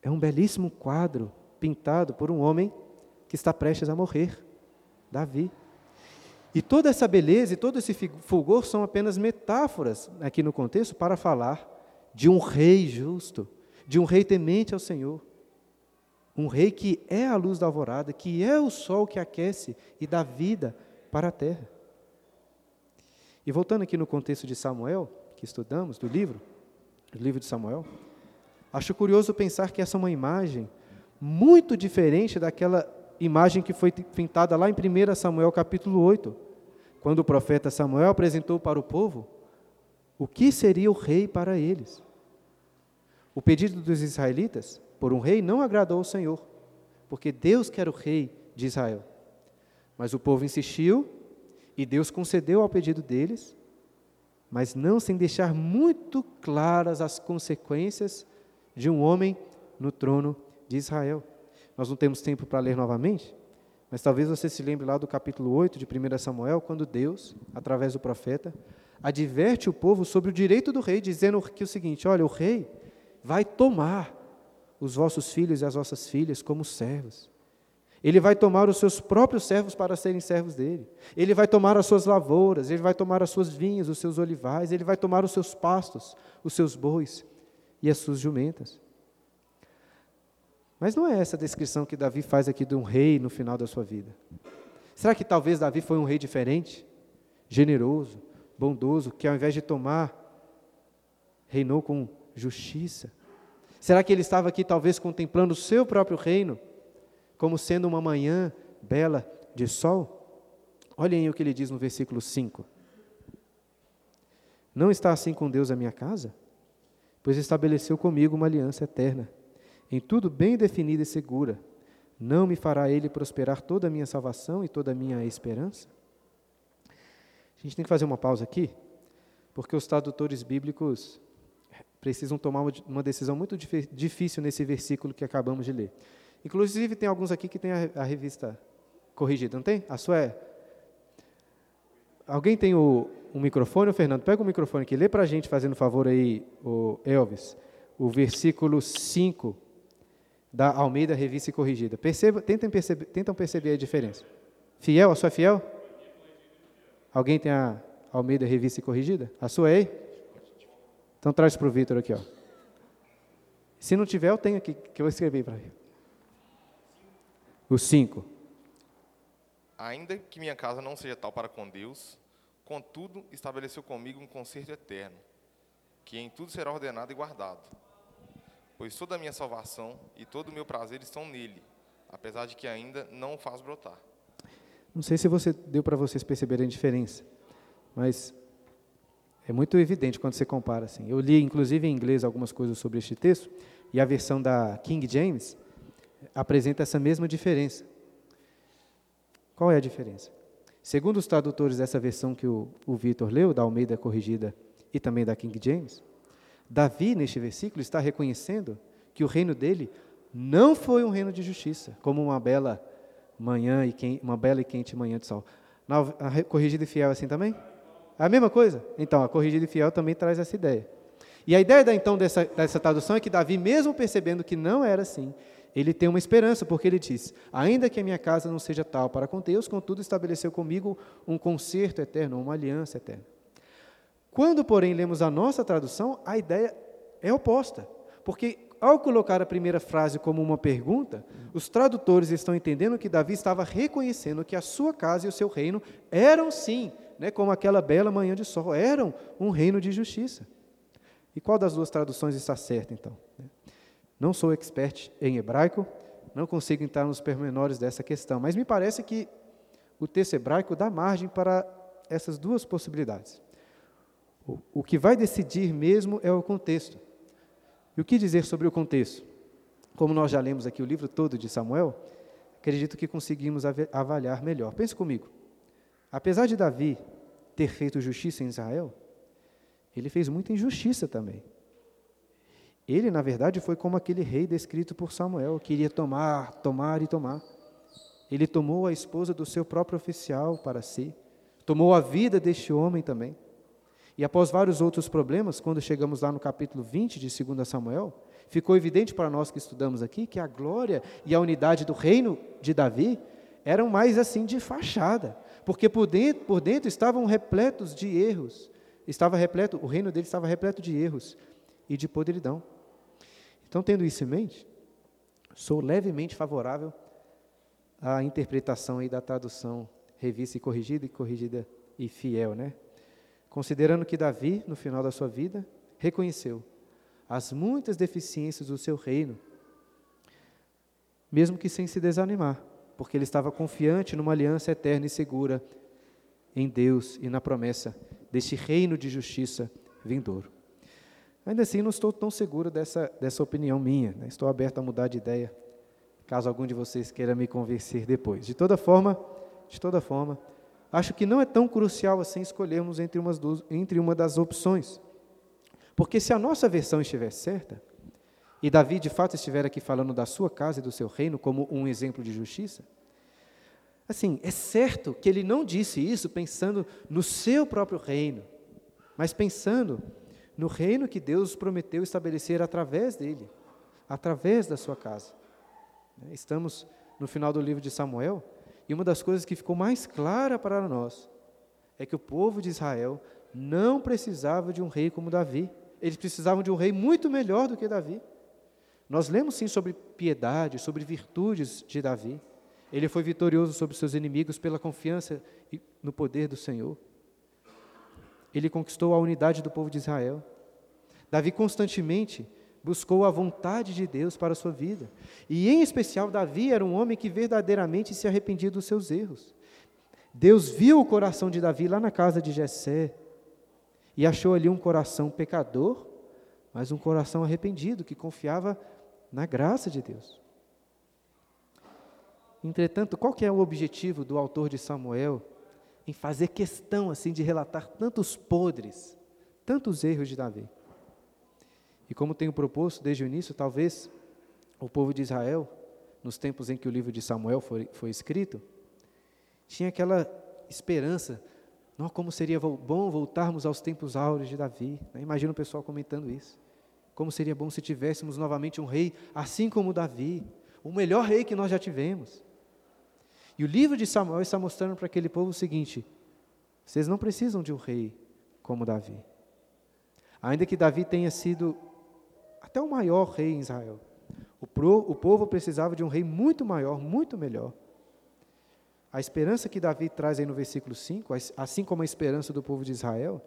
É um belíssimo quadro pintado por um homem que está prestes a morrer, Davi. E toda essa beleza e todo esse fulgor são apenas metáforas aqui no contexto para falar de um rei justo, de um rei temente ao Senhor. Um rei que é a luz da alvorada, que é o sol que aquece e dá vida para a terra. E voltando aqui no contexto de Samuel, que estudamos, do livro, do livro de Samuel, acho curioso pensar que essa é uma imagem muito diferente daquela imagem que foi pintada lá em 1 Samuel capítulo 8, quando o profeta Samuel apresentou para o povo o que seria o rei para eles. O pedido dos israelitas por um rei não agradou ao Senhor, porque Deus quer o rei de Israel. Mas o povo insistiu e Deus concedeu ao pedido deles, mas não sem deixar muito claras as consequências de um homem no trono de Israel. Nós não temos tempo para ler novamente, mas talvez você se lembre lá do capítulo 8 de 1 Samuel, quando Deus, através do profeta, adverte o povo sobre o direito do rei, dizendo que o seguinte: olha, o rei vai tomar os vossos filhos e as vossas filhas como servos. Ele vai tomar os seus próprios servos para serem servos dele. Ele vai tomar as suas lavouras, ele vai tomar as suas vinhas, os seus olivais, ele vai tomar os seus pastos, os seus bois e as suas jumentas. Mas não é essa a descrição que Davi faz aqui de um rei no final da sua vida. Será que talvez Davi foi um rei diferente, generoso, bondoso, que ao invés de tomar, reinou com justiça? Será que ele estava aqui talvez contemplando o seu próprio reino, como sendo uma manhã bela de sol? Olhem o que ele diz no versículo 5. Não está assim com Deus a minha casa? Pois estabeleceu comigo uma aliança eterna em tudo bem definida e segura, Não me fará ele prosperar toda a minha salvação e toda a minha esperança? A gente tem que fazer uma pausa aqui, porque os tradutores bíblicos precisam tomar uma decisão muito difícil nesse versículo que acabamos de ler. Inclusive, tem alguns aqui que tem a, a revista corrigida, não tem? A sua é. Alguém tem o, microfone, o Fernando? Pega o microfone aqui, lê para a gente, fazendo favor aí, o Elvis, o versículo 5 da Almeida Revista Corrigida. Perceba, tentem, perceber, tentam perceber a diferença. Fiel? A sua é fiel? Alguém tem a Almeida Revista Corrigida? A sua é aí? Então traz para o Vitor aqui. Ó. Se não tiver, eu tenho aqui, que eu escrevi para ele. O 5. Ainda que minha casa não seja tal para com Deus, contudo estabeleceu comigo um concerto eterno, que em tudo será ordenado e guardado. Pois toda a minha salvação e todo o meu prazer estão nele, apesar de que ainda não o faz brotar. Não sei se você deu para vocês perceberem a diferença, mas é muito evidente quando você compara assim. Eu li inclusive em inglês algumas coisas sobre este texto e a versão da King James apresenta essa mesma diferença. Qual é a diferença? Segundo os tradutores dessa versão que o, o Vitor leu, da Almeida Corrigida e também da King James, Davi, neste versículo, está reconhecendo que o reino dele não foi um reino de justiça, como uma bela manhã e quente, uma bela e quente manhã de sol. Na, a corrigida e fiel é assim também? É a mesma coisa? Então, a corrigida e fiel também traz essa ideia. E a ideia, então, dessa, dessa tradução é que Davi, mesmo percebendo que não era assim, ele tem uma esperança, porque ele diz: Ainda que a minha casa não seja tal para com Deus, contudo estabeleceu comigo um concerto eterno, uma aliança eterna. Quando, porém, lemos a nossa tradução, a ideia é oposta, porque ao colocar a primeira frase como uma pergunta, os tradutores estão entendendo que Davi estava reconhecendo que a sua casa e o seu reino eram sim, né, como aquela bela manhã de sol, eram um reino de justiça. E qual das duas traduções está certa, então? Não sou expert em hebraico, não consigo entrar nos pormenores dessa questão, mas me parece que o texto hebraico dá margem para essas duas possibilidades. O, que vai decidir mesmo é o contexto. E o que dizer sobre o contexto? Como nós já lemos aqui o livro todo de Samuel, acredito que conseguimos avaliar melhor. Pense comigo. Apesar de Davi ter feito justiça em Israel, ele fez muita injustiça também. Ele, na verdade, foi como aquele rei descrito por Samuel, queria tomar, tomar e tomar. Ele tomou a esposa do seu próprio oficial para si, tomou a vida deste homem também. E após vários outros problemas, quando chegamos lá no capítulo 20 de 2 Samuel, ficou evidente para nós que estudamos aqui que a glória e a unidade do reino de Davi eram mais assim de fachada, porque por dentro, por dentro estavam repletos de erros. Estava repleto, o reino dele estava repleto de erros e de podridão. Então, tendo isso em mente, sou levemente favorável à interpretação aí da tradução revista e corrigida e corrigida e fiel, né? Considerando que Davi, no final da sua vida, reconheceu as muitas deficiências do seu reino, mesmo que sem se desanimar, porque ele estava confiante numa aliança eterna e segura em Deus e na promessa deste reino de justiça vindouro. Ainda assim, não estou tão seguro dessa, dessa opinião minha. Né? Estou aberto a mudar de ideia, caso algum de vocês queira me convencer depois. De toda forma, de toda forma, acho que não é tão crucial assim escolhermos entre, umas duas, entre uma das opções. Porque se a nossa versão estiver certa, e Davi de fato estiver aqui falando da sua casa e do seu reino como um exemplo de justiça, assim, é certo que ele não disse isso pensando no seu próprio reino, mas pensando no reino que Deus prometeu estabelecer através dele, através da sua casa. Estamos no final do livro de Samuel, e uma das coisas que ficou mais clara para nós é que o povo de Israel não precisava de um rei como Davi. Eles precisavam de um rei muito melhor do que Davi. Nós lemos sim sobre piedade, sobre virtudes de Davi. Ele foi vitorioso sobre seus inimigos pela confiança no poder do Senhor. Ele conquistou a unidade do povo de Israel. Davi constantemente buscou a vontade de Deus para a sua vida. E, em especial, Davi era um homem que verdadeiramente se arrependia dos seus erros. Deus viu o coração de Davi lá na casa de Jessé e achou ali um coração pecador, mas um coração arrependido que confiava na graça de Deus. Entretanto, qual que é o objetivo do autor de Samuel em fazer questão assim de relatar tantos podres, tantos erros de Davi? E como tenho proposto desde o início, talvez o povo de Israel, nos tempos em que o livro de Samuel foi, foi escrito, tinha aquela esperança, não, como seria bom voltarmos aos tempos áureos de Davi. Né? Imagina o pessoal comentando isso. Como seria bom se tivéssemos novamente um rei assim como Davi, o melhor rei que nós já tivemos. E o livro de Samuel está mostrando para aquele povo o seguinte: vocês não precisam de um rei como Davi. Ainda que Davi tenha sido até o maior rei em Israel, o, pro, o povo precisava de um rei muito maior, muito melhor. A esperança que Davi traz aí no versículo 5, assim como a esperança do povo de Israel,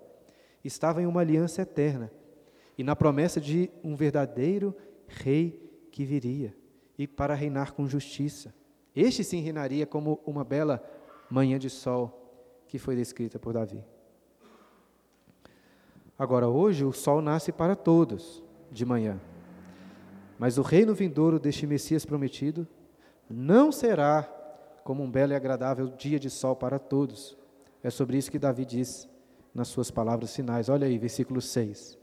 estava em uma aliança eterna e na promessa de um verdadeiro rei que viria e para reinar com justiça. Este sim reinaria como uma bela manhã de sol que foi descrita por Davi. Agora, hoje, o sol nasce para todos de manhã. Mas o reino vindouro deste Messias prometido não será como um belo e agradável dia de sol para todos. É sobre isso que Davi diz nas suas palavras finais. Olha aí, versículo 6.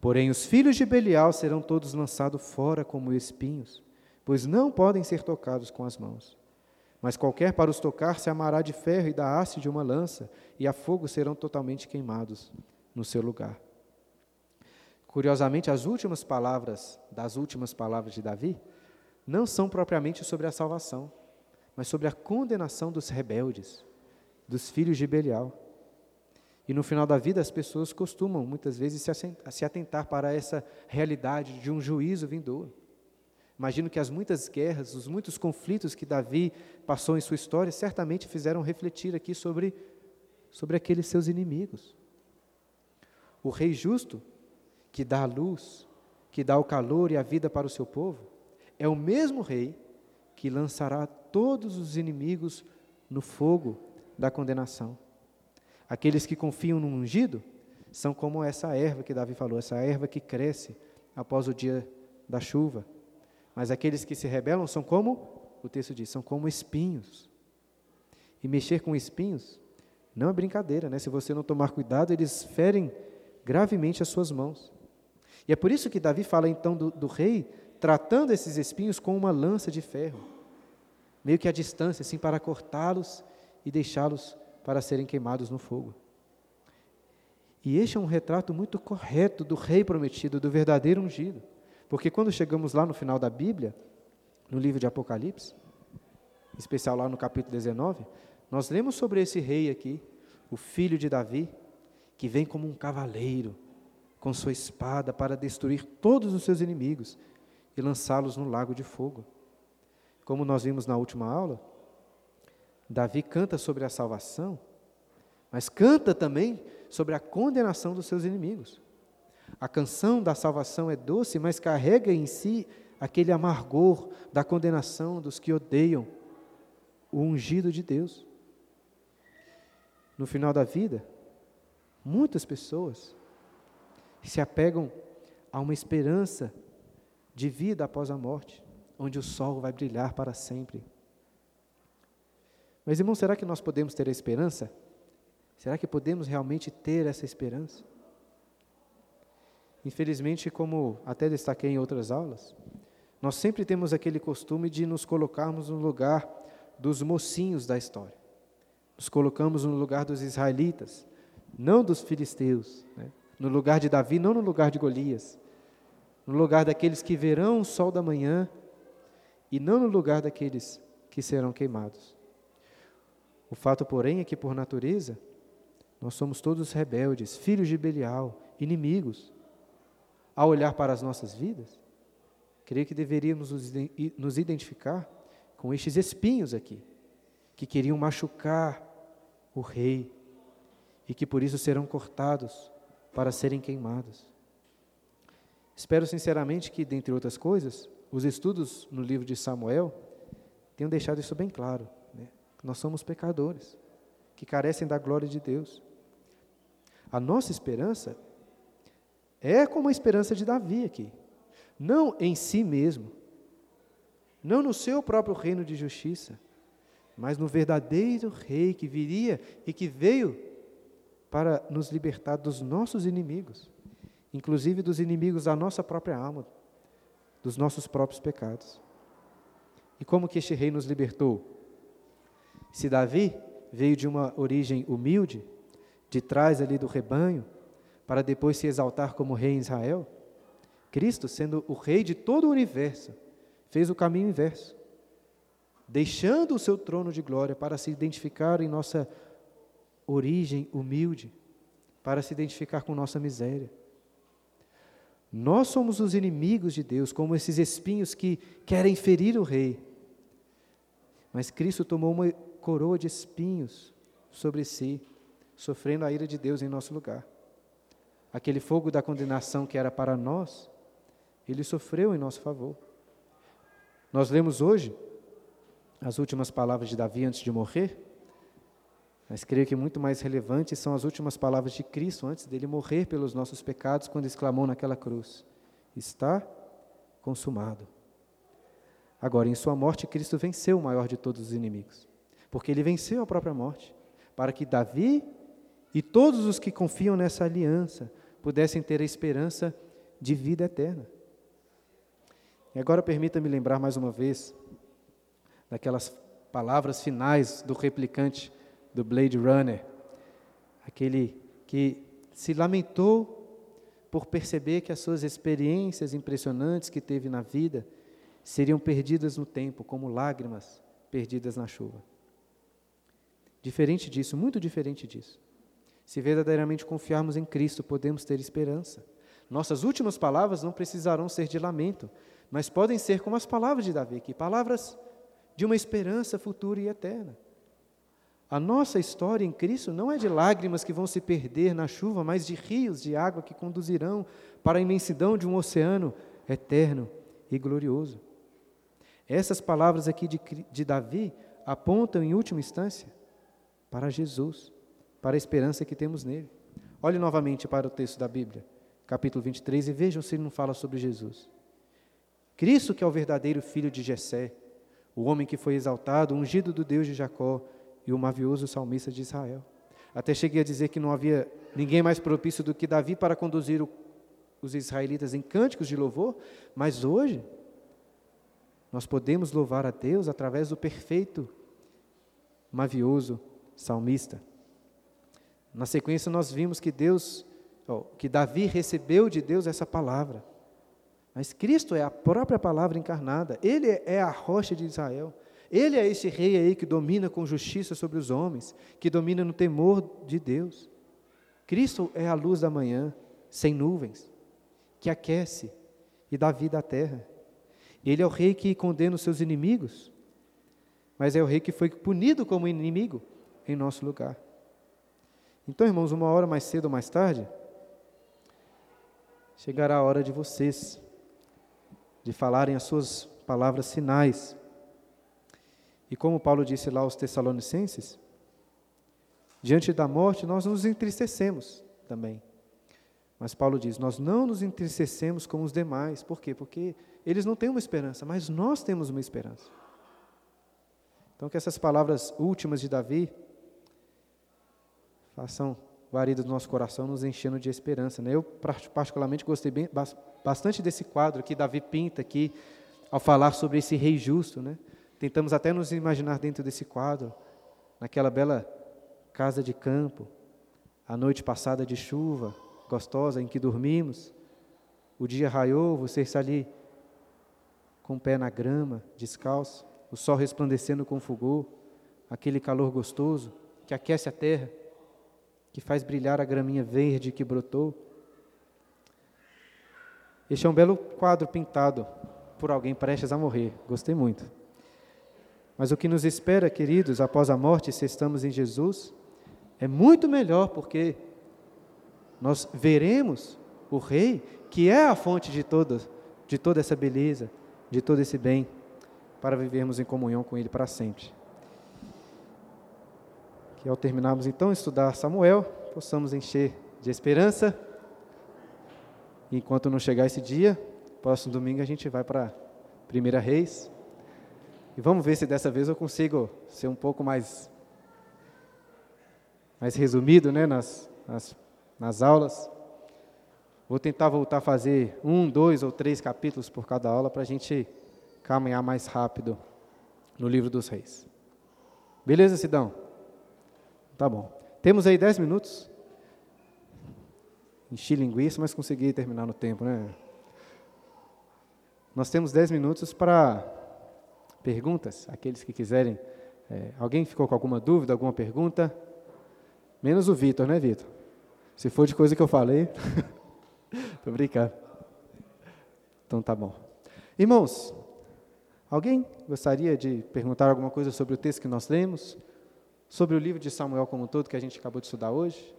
Porém, os filhos de Belial serão todos lançados fora como espinhos, pois não podem ser tocados com as mãos. Mas qualquer para os tocar se amará de ferro e da haste de uma lança, e a fogo serão totalmente queimados no seu lugar. Curiosamente, as últimas palavras das últimas palavras de Davi não são propriamente sobre a salvação, mas sobre a condenação dos rebeldes, dos filhos de Belial. E no final da vida, as pessoas costumam, muitas vezes, se atentar para essa realidade de um juízo vindouro. Imagino que as muitas guerras, os muitos conflitos que Davi passou em sua história, certamente fizeram refletir aqui sobre, sobre aqueles seus inimigos. O rei justo, que dá a luz, que dá o calor e a vida para o seu povo, é o mesmo rei que lançará todos os inimigos no fogo da condenação. Aqueles que confiam no ungido são como essa erva que Davi falou, essa erva que cresce após o dia da chuva. Mas aqueles que se rebelam são como, o texto diz, são como espinhos. E mexer com espinhos não é brincadeira, né? Se você não tomar cuidado, eles ferem gravemente as suas mãos. E é por isso que Davi fala então do, do rei tratando esses espinhos com uma lança de ferro, meio que à distância, assim, para cortá-los e deixá-los para serem queimados no fogo. E este é um retrato muito correto do rei prometido, do verdadeiro ungido. Porque quando chegamos lá no final da Bíblia, no livro de Apocalipse, em especial lá no capítulo 19, nós lemos sobre esse rei aqui, o filho de Davi, que vem como um cavaleiro, com sua espada, para destruir todos os seus inimigos e lançá-los no lago de fogo. Como nós vimos na última aula, Davi canta sobre a salvação, mas canta também sobre a condenação dos seus inimigos. A canção da salvação é doce, mas carrega em si aquele amargor da condenação dos que odeiam o ungido de Deus. No final da vida, muitas pessoas se apegam a uma esperança de vida após a morte, onde o sol vai brilhar para sempre. Mas, irmão, será que nós podemos ter a esperança? Será que podemos realmente ter essa esperança? Infelizmente, como até destaquei em outras aulas, nós sempre temos aquele costume de nos colocarmos no lugar dos mocinhos da história. Nos colocamos no lugar dos israelitas, não dos filisteus, né? no lugar de Davi, não no lugar de Golias, no lugar daqueles que verão o sol da manhã e não no lugar daqueles que serão queimados. O fato, porém, é que, por natureza, nós somos todos rebeldes, filhos de Belial, inimigos. Ao olhar para as nossas vidas, creio que deveríamos nos identificar com estes espinhos aqui, que queriam machucar o rei e que por isso serão cortados para serem queimados. Espero sinceramente que, dentre outras coisas, os estudos no livro de Samuel tenham deixado isso bem claro. Né? Nós somos pecadores, que carecem da glória de Deus. A nossa esperança é como a esperança de Davi aqui. Não em si mesmo, não no seu próprio reino de justiça, mas no verdadeiro Rei que viria e que veio para nos libertar dos nossos inimigos, inclusive dos inimigos da nossa própria alma, dos nossos próprios pecados. E como que este rei nos libertou? Se Davi veio de uma origem humilde, de trás ali do rebanho, para depois se exaltar como rei em Israel, Cristo, sendo o rei de todo o universo, fez o caminho inverso, deixando o seu trono de glória para se identificar em nossa origem humilde, para se identificar com nossa miséria. Nós somos os inimigos de Deus, como esses espinhos que querem ferir o rei. Mas Cristo tomou uma coroa de espinhos sobre si, sofrendo a ira de Deus em nosso lugar. Aquele fogo da condenação que era para nós, ele sofreu em nosso favor. Nós lemos hoje as últimas palavras de Davi antes de morrer, mas creio que muito mais relevantes são as últimas palavras de Cristo antes dele morrer pelos nossos pecados, quando exclamou naquela cruz: Está consumado. Agora, em sua morte, Cristo venceu o maior de todos os inimigos, porque ele venceu a própria morte, para que Davi e todos os que confiam nessa aliança pudessem ter a esperança de vida eterna. E agora permita-me lembrar mais uma vez daquelas palavras finais do replicante do Blade Runner, aquele que se lamentou por perceber que as suas experiências impressionantes que teve na vida seriam perdidas no tempo, como lágrimas perdidas na chuva. Diferente disso, muito diferente disso. Se verdadeiramente confiarmos em Cristo, podemos ter esperança. Nossas últimas palavras não precisarão ser de lamento, mas podem ser como as palavras de Davi, que palavras de uma esperança futura e eterna. A nossa história em Cristo não é de lágrimas que vão se perder na chuva, mas de rios de água que conduzirão para a imensidão de um oceano eterno e glorioso. Essas palavras aqui de, de Davi apontam, em última instância, para Jesus, para a esperança que temos nele. Olhe novamente para o texto da Bíblia, capítulo 23, e vejam se ele não fala sobre Jesus. Cristo, que é o verdadeiro filho de Jessé, o homem que foi exaltado, ungido do Deus de Jacó e o mavioso salmista de Israel. Até cheguei a dizer que não havia ninguém mais propício do que Davi para conduzir o, os israelitas em cânticos de louvor, mas hoje nós podemos louvar a Deus através do perfeito, mavioso salmista. Na sequência nós vimos que Deus, que Davi recebeu de Deus essa palavra. Mas Cristo é a própria palavra encarnada, Ele é a rocha de Israel. Ele é esse rei aí que domina com justiça sobre os homens, que domina no temor de Deus. Cristo é a luz da manhã, sem nuvens, que aquece e dá vida à terra. Ele é o rei que condena os seus inimigos, mas é o rei que foi punido como inimigo em nosso lugar. Então, irmãos, uma hora mais cedo ou mais tarde, chegará a hora de vocês de falarem as suas palavras finais. E como Paulo disse lá aos Tessalonicenses, diante da morte nós nos entristecemos também. Mas Paulo diz: nós não nos entristecemos como os demais. Por quê? Porque eles não têm uma esperança, mas nós temos uma esperança. Então, que essas palavras últimas de Davi façam guarida do nosso coração, nos enchendo de esperança. Né? Eu, particularmente, gostei bem, bastante desse quadro que Davi pinta aqui, ao falar sobre esse rei justo. Né? Tentamos até nos imaginar dentro desse quadro, naquela bela casa de campo, a noite passada de chuva gostosa em que dormimos, o dia raiou, você está ali com o pé na grama, descalço, o sol resplandecendo com fulgor, aquele calor gostoso que aquece a terra que faz brilhar a graminha verde que brotou. Este é um belo quadro pintado por alguém prestes a morrer. Gostei muito. Mas o que nos espera, queridos, após a morte, se estamos em Jesus, é muito melhor, porque nós veremos o Rei, que é a fonte de toda, de toda essa beleza, de todo esse bem, para vivermos em comunhão com Ele para sempre que ao terminarmos então estudar Samuel, possamos encher de esperança. Enquanto não chegar esse dia, próximo domingo a gente vai para Primeira Reis, E vamos ver se dessa vez eu consigo ser um pouco mais, mais resumido né, nas, nas, nas aulas. Vou tentar voltar a fazer um, dois ou três capítulos por cada aula para a gente caminhar mais rápido no livro dos reis. Beleza, Sidão? Tá bom. Temos aí dez minutos. Enchi linguiça, mas consegui terminar no tempo, né? Nós temos dez minutos para perguntas, aqueles que quiserem. É, alguém ficou com alguma dúvida, alguma pergunta? Menos o Vitor, né, Vitor? Se for de coisa que eu falei. Estou brincando. Então tá bom. Irmãos, alguém gostaria de perguntar alguma coisa sobre o texto que nós lemos? Sobre o livro de Samuel como um todo que a gente acabou de estudar hoje?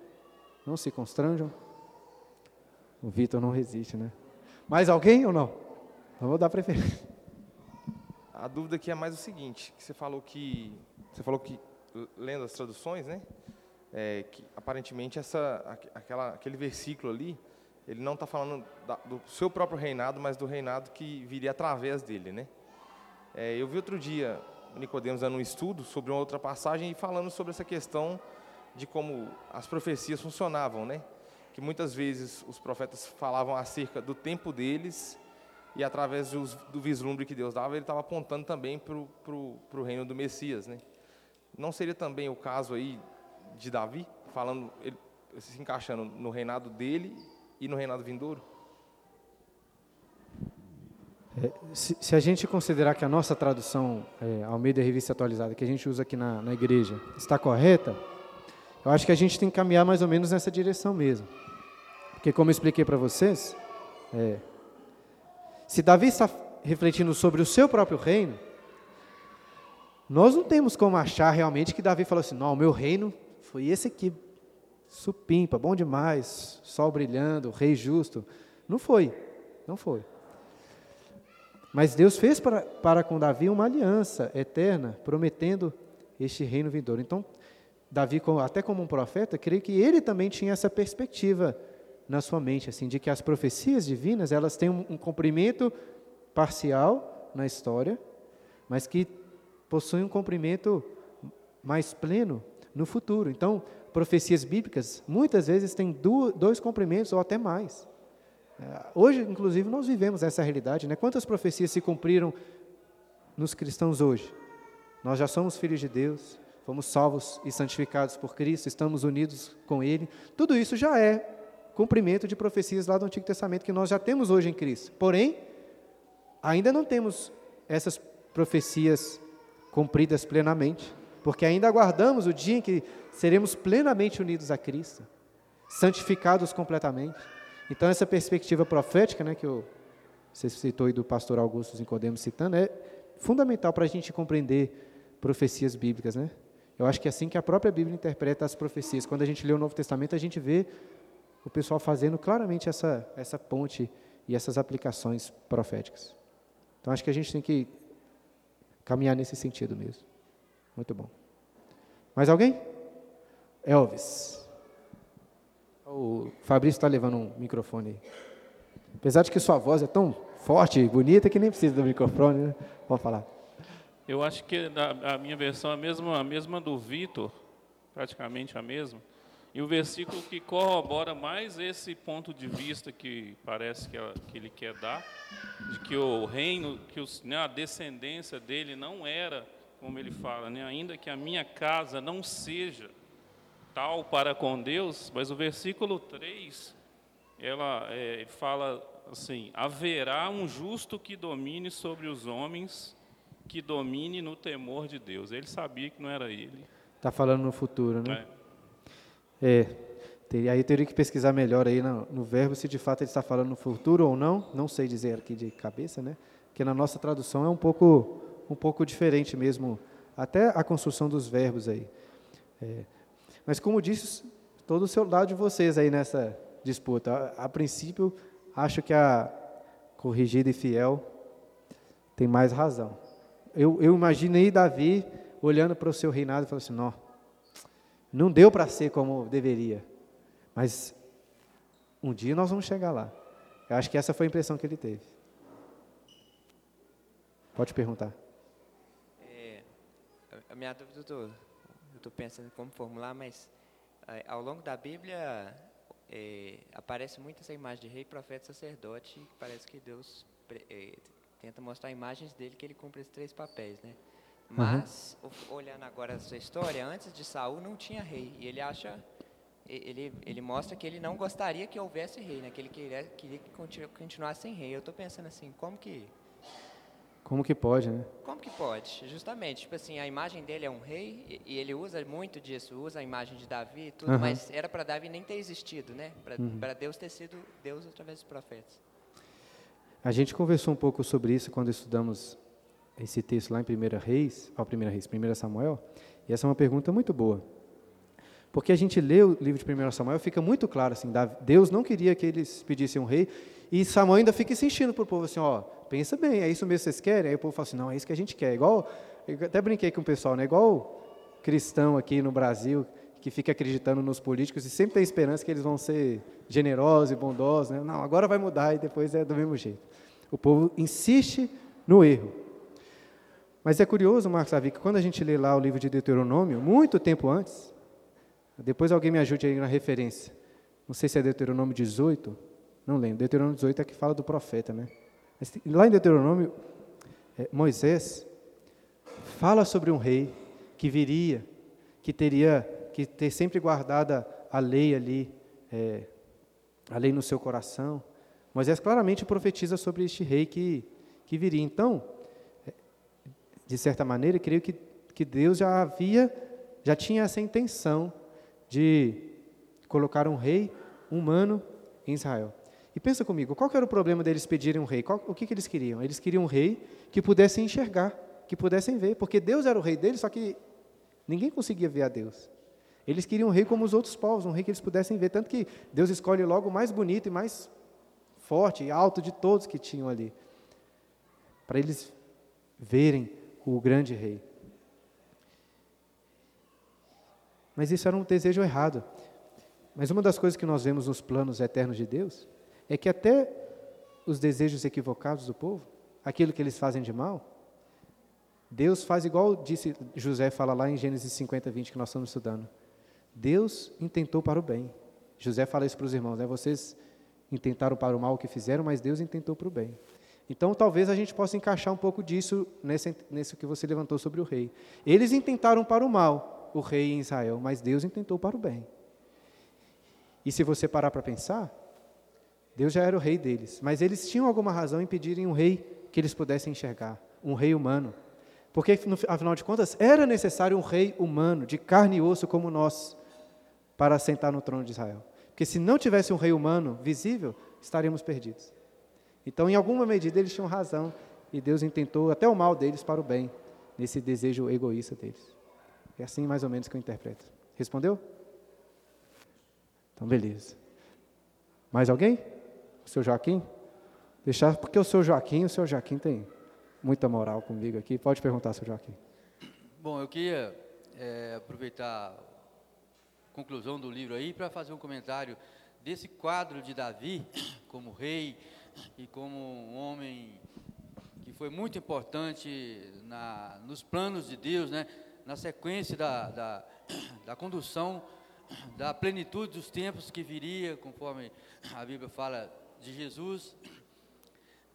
Não se constranjam. O Vitor não resiste, né? Mais alguém ou não? Eu vou dar preferência. A dúvida aqui é mais o seguinte, que você falou que você falou que lendo as traduções, né? É, que aparentemente essa aquela aquele versículo ali ele não está falando da, do seu próprio reinado, mas do reinado que viria através dele, né? É, eu vi outro dia Nicodemos dando um estudo sobre uma outra passagem e falando sobre essa questão de como as profecias funcionavam, né? Que muitas vezes os profetas falavam acerca do tempo deles e através do, do vislumbre que Deus dava, ele estava apontando também para o reino do Messias, né? Não seria também o caso aí de Davi, falando, ele, se encaixando no reinado dele e no reinado vindouro? É, se, se, a gente considerar que a nossa tradução, é, Almeida Revista Atualizada, que a gente usa aqui na, na igreja, está correta, eu acho que a gente tem que caminhar mais ou menos nessa direção mesmo. Porque, como eu expliquei para vocês, é, se Davi está refletindo sobre o seu próprio reino, nós não temos como achar realmente que Davi falou assim: não, o meu reino foi esse aqui, supimpa, bom demais, sol brilhando, rei justo. Não foi, não foi. Mas Deus fez para, para com Davi uma aliança eterna, prometendo este reino vindouro. Então, Davi, até como um profeta, creio que ele também tinha essa perspectiva na sua mente, assim, de que as profecias divinas elas têm um, um cumprimento parcial na história, mas que possuem um cumprimento mais pleno no futuro. Então, profecias bíblicas, muitas vezes têm dois cumprimentos ou até mais. É, hoje, inclusive, nós vivemos essa realidade. Né? Quantas profecias se cumpriram nos cristãos hoje? Nós já somos filhos de Deus, fomos salvos e santificados por Cristo, estamos unidos com Ele. Tudo isso já é cumprimento de profecias lá do Antigo Testamento que nós já temos hoje em Cristo. Porém, ainda não temos essas profecias cumpridas plenamente, porque ainda aguardamos o dia em que seremos plenamente unidos a Cristo, santificados completamente. Então, essa perspectiva profética, né, que eu, você citou aí do pastor Augusto Nicodemos citando, é fundamental para a gente compreender profecias bíblicas, né? Eu acho que é assim que a própria Bíblia interpreta as profecias. Quando a gente lê o Novo Testamento, a gente vê o pessoal fazendo claramente essa, essa ponte e essas aplicações proféticas. Então, acho que a gente tem que caminhar nesse sentido mesmo. Muito bom. Mais alguém? Elvis. O Fabrício está levando um microfone aí. Apesar de que sua voz é tão forte e bonita que nem precisa do microfone, né? Pode falar. Eu acho que a, minha versão é a mesma, a mesma do Vitor, praticamente a mesma. E o versículo que corrobora mais esse ponto de vista que parece que, ele quer dar, de que o reino, que os, né, a descendência dele não era, como ele fala, né, ainda que a minha casa não seja tal para com Deus, mas o versículo 3, ela é, fala assim: haverá um justo que domine sobre os homens, que domine no temor de Deus. Ele sabia que não era ele. Está falando no futuro, né? É. é teria, aí teria que pesquisar melhor aí no, no, verbo se de fato ele está falando no futuro ou não. Não sei dizer aqui de cabeça, né? Porque na nossa tradução é um pouco, um pouco diferente mesmo, até a construção dos verbos aí. É, mas como disse, todo o seu lado de vocês aí nessa disputa. A, a princípio, acho que a corrigida e fiel tem mais razão. Eu, eu imaginei Davi olhando para o seu reinado e falando assim, não, não deu para ser como deveria, mas um dia nós vamos chegar lá. Eu acho que essa foi a impressão que ele teve. Pode perguntar. a minha dúvida, eu tô pensando como formular, mas é, ao longo da Bíblia é, aparece muito essa imagem de rei, profeta, sacerdote, parece que Deus é, tenta mostrar imagens dele que ele cumpre esses três papéis, né? Mas uhum. olhando agora essa história, antes de Saul não tinha rei e ele acha ele, ele mostra que ele não gostaria que houvesse rei, né? Que ele queria, queria que continuasse sem rei. Eu estou pensando assim, como que como que pode, né? Como que pode? Justamente, tipo assim, a imagem dele é um rei e, ele usa muito disso, usa a imagem de Davi, tudo, uhum. mas era para Davi nem ter existido, né? Para uhum. Deus ter sido Deus através dos profetas. A gente conversou um pouco sobre isso quando estudamos esse texto lá em 1 Reis, ao 1 Reis, 1 Samuel, e essa é uma pergunta muito boa. Porque a gente lê o livro de 1 Samuel, fica muito claro assim, Deus não queria que eles pedissem um rei, e Samuel ainda fica insistindo para o povo assim, ó, pensa bem, é isso mesmo que vocês querem? Aí o povo fala assim, não, é isso que a gente quer. Igual, eu até brinquei com o pessoal, né? Igual cristão aqui no Brasil, que fica acreditando nos políticos e sempre tem esperança que eles vão ser generosos e bondosos, né? Não, agora vai mudar e depois é do mesmo jeito. O povo insiste no erro. Mas é curioso, Marcos Avi, que quando a gente lê lá o livro de Deuteronômio, muito tempo antes, depois alguém me ajude aí na referência, não sei se é Deuteronômio 18, não lembro, Deuteronômio 18 é que fala do profeta, né? Lá em Deuteronômio, é, Moisés fala sobre um rei que viria, que teria que ter sempre guardada a lei ali, é, a lei no seu coração. Moisés claramente profetiza sobre este rei que, que viria. Então, é, de certa maneira, creio que, que Deus já havia, já tinha essa intenção de colocar um rei humano em Israel. E pensa comigo, qual era o problema deles pedirem um rei? Qual, o que, que eles queriam? Eles queriam um rei que pudesse enxergar, que pudessem ver, porque Deus era o rei deles, só que ninguém conseguia ver a Deus. Eles queriam um rei como os outros povos, um rei que eles pudessem ver, tanto que Deus escolhe logo o mais bonito e mais forte e alto de todos que tinham ali, para eles verem o grande rei. Mas isso era um desejo errado. Mas uma das coisas que nós vemos nos planos eternos de Deus é que até os desejos equivocados do povo, aquilo que eles fazem de mal, Deus faz igual disse José fala lá em Gênesis 50, 20 que nós estamos estudando. Deus intentou para o bem. José fala isso para os irmãos, né? Vocês intentaram para o mal o que fizeram, mas Deus intentou para o bem. Então, talvez a gente possa encaixar um pouco disso nesse, nesse que você levantou sobre o rei. Eles intentaram para o mal, o rei em Israel, mas Deus intentou para o bem. E se você parar para pensar, Deus já era o rei deles, mas eles tinham alguma razão em pedirem um rei que eles pudessem enxergar, um rei humano. Porque, afinal de contas, era necessário um rei humano, de carne e osso como nós, para sentar no trono de Israel. Porque se não tivesse um rei humano visível, estaríamos perdidos. Então, em alguma medida, eles tinham razão, e Deus intentou até o mal deles para o bem, nesse desejo egoísta deles. É assim mais ou menos que eu interpreto. Respondeu? Então, beleza. Mais alguém? O seu Joaquim? Deixar, porque o seu Joaquim, o seu Joaquim tem muita moral comigo aqui. Pode perguntar, seu Joaquim. Bom, eu queria é, aproveitar a conclusão do livro aí para fazer um comentário desse quadro de Davi como rei e como um homem que foi muito importante na, nos planos de Deus, né, na sequência da, da, da condução da plenitude dos tempos que viria, conforme a Bíblia fala de Jesus,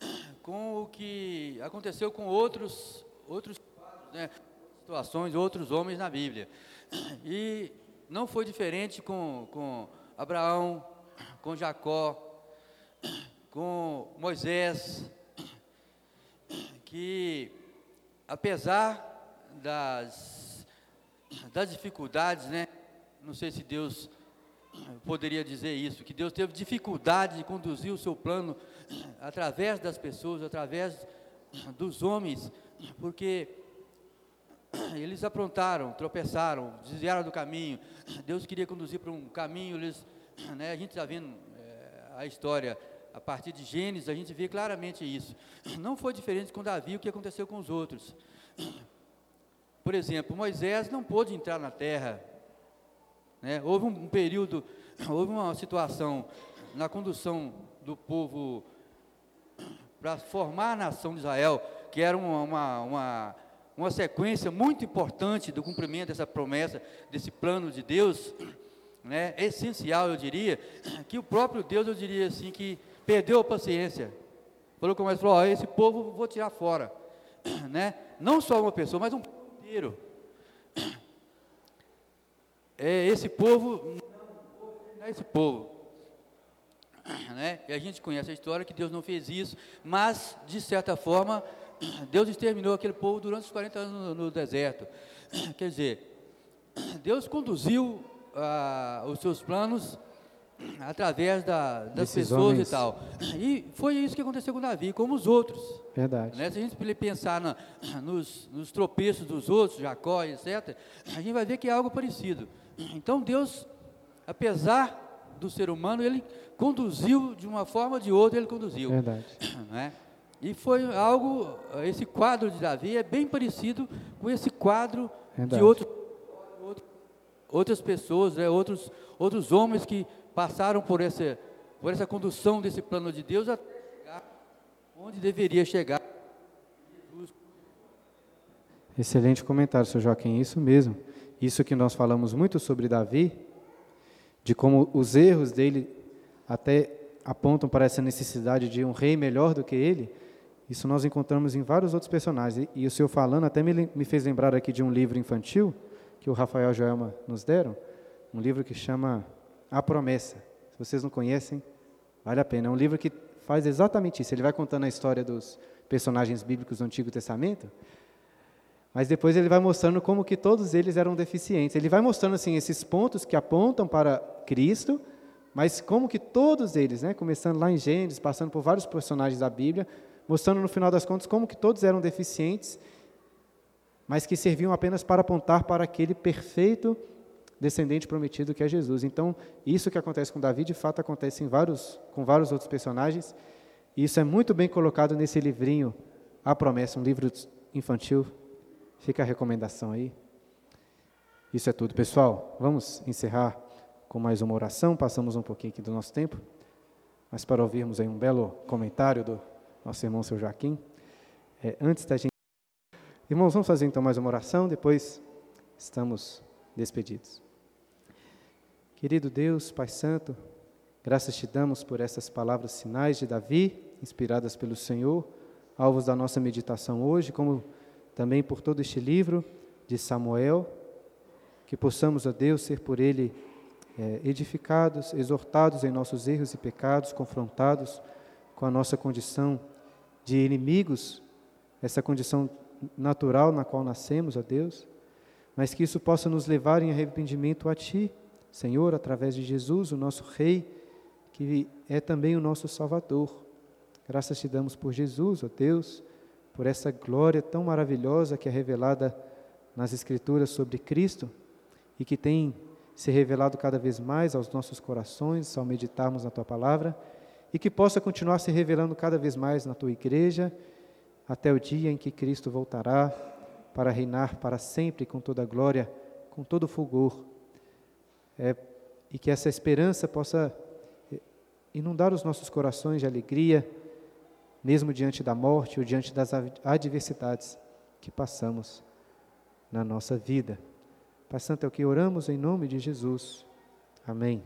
com o que aconteceu com outros, outros né, situações, outros homens na Bíblia. E não foi diferente com, com Abraão, com Jacó, com Moisés, que apesar das, das dificuldades, né, não sei se Deus poderia dizer isso, que Deus teve dificuldade de conduzir o seu plano através das pessoas, através dos homens, porque eles aprontaram, tropeçaram, desviaram do caminho. Deus queria conduzir para um caminho, eles, né, a gente está vendo é, a história a partir de Gênesis, a gente vê claramente isso. Não foi diferente com Davi o que aconteceu com os outros. Por exemplo, Moisés não pôde entrar na terra né? Houve um, período, houve uma situação na condução do povo para formar a nação de Israel, que era uma, uma, uma, uma sequência muito importante do cumprimento dessa promessa, desse plano de Deus, né, essencial, eu diria, que o próprio Deus, eu diria assim, que perdeu a paciência. Falou como falou, ó, esse povo vou tirar fora, né? Não só uma pessoa, mas um povo inteiro. É, esse povo, não é esse povo, né? E a gente conhece a história que Deus não fez isso, mas de certa forma Deus exterminou aquele povo durante os 40 anos no, no deserto. Quer dizer, Deus conduziu ah, os seus planos através da, das pessoas e tal. E foi isso que aconteceu com Davi, como os outros. Verdade. Né? Se a gente pensar na, nos, nos tropeços dos outros, Jacó, etc., a gente vai ver que é algo parecido. Então Deus, apesar do ser humano, ele conduziu de uma forma ou de outra, ele conduziu. Verdade. Né? E foi algo, esse quadro de Davi é bem parecido com esse quadro Verdade. de outros, outras pessoas, né? outros, outros homens que passaram por essa, por essa condução desse plano de Deus até chegar onde deveria chegar. Excelente comentário, Sr. Joaquim, isso mesmo. Isso que nós falamos muito sobre Davi, de como os erros dele até apontam para essa necessidade de um rei melhor do que ele, isso nós encontramos em vários outros personagens. E, e o senhor falando até me, me, fez lembrar aqui de um livro infantil que o Rafael Joelma nos deram, um livro que chama A Promessa. Se vocês não conhecem, vale a pena. É um livro que faz exatamente isso. Ele vai contando a história dos personagens bíblicos do Antigo Testamento, mas depois ele vai mostrando como que todos eles eram deficientes. Ele vai mostrando assim esses pontos que apontam para Cristo, mas como que todos eles, né, começando lá em Gênesis, passando por vários personagens da Bíblia, mostrando no final das contas como que todos eram deficientes, mas que serviam apenas para apontar para aquele perfeito descendente prometido que é Jesus. Então, isso que acontece com Davi, de fato acontece em vários, com vários outros personagens, e isso é muito bem colocado nesse livrinho, A Promessa, um livro infantil. Fica a recomendação aí. Isso é tudo, pessoal. Vamos encerrar com mais uma oração, passamos um pouquinho aqui do nosso tempo, mas para ouvirmos aí um belo comentário do nosso irmão seu Joaquim. É, antes da gente. Irmãos, vamos fazer então mais uma oração, depois estamos despedidos. Querido Deus, Pai Santo, graças te damos por essas palavras sinais de Davi, inspiradas pelo Senhor, alvos da nossa meditação hoje, como também por todo este livro de Samuel, que possamos, a Deus, ser por ele é, edificados, exortados em nossos erros e pecados, confrontados com a nossa condição de inimigos, essa condição natural na qual nascemos, ó Deus, mas que isso possa nos levar em arrependimento a Ti, Senhor, através de Jesus, o nosso Rei, que é também o nosso Salvador. Graças te damos por Jesus, ó Deus, por essa glória tão maravilhosa que é revelada nas Escrituras sobre Cristo e que tem se revelado cada vez mais aos nossos corações ao meditarmos na Tua palavra e que possa continuar se revelando cada vez mais na tua igreja, até o dia em que Cristo voltará para reinar para sempre com toda a glória, com todo o fulgor. É, e que essa esperança possa inundar os nossos corações de alegria, mesmo diante da morte ou diante das adversidades que passamos na nossa vida. Pai Santo, é o que oramos em nome de Jesus. Amém.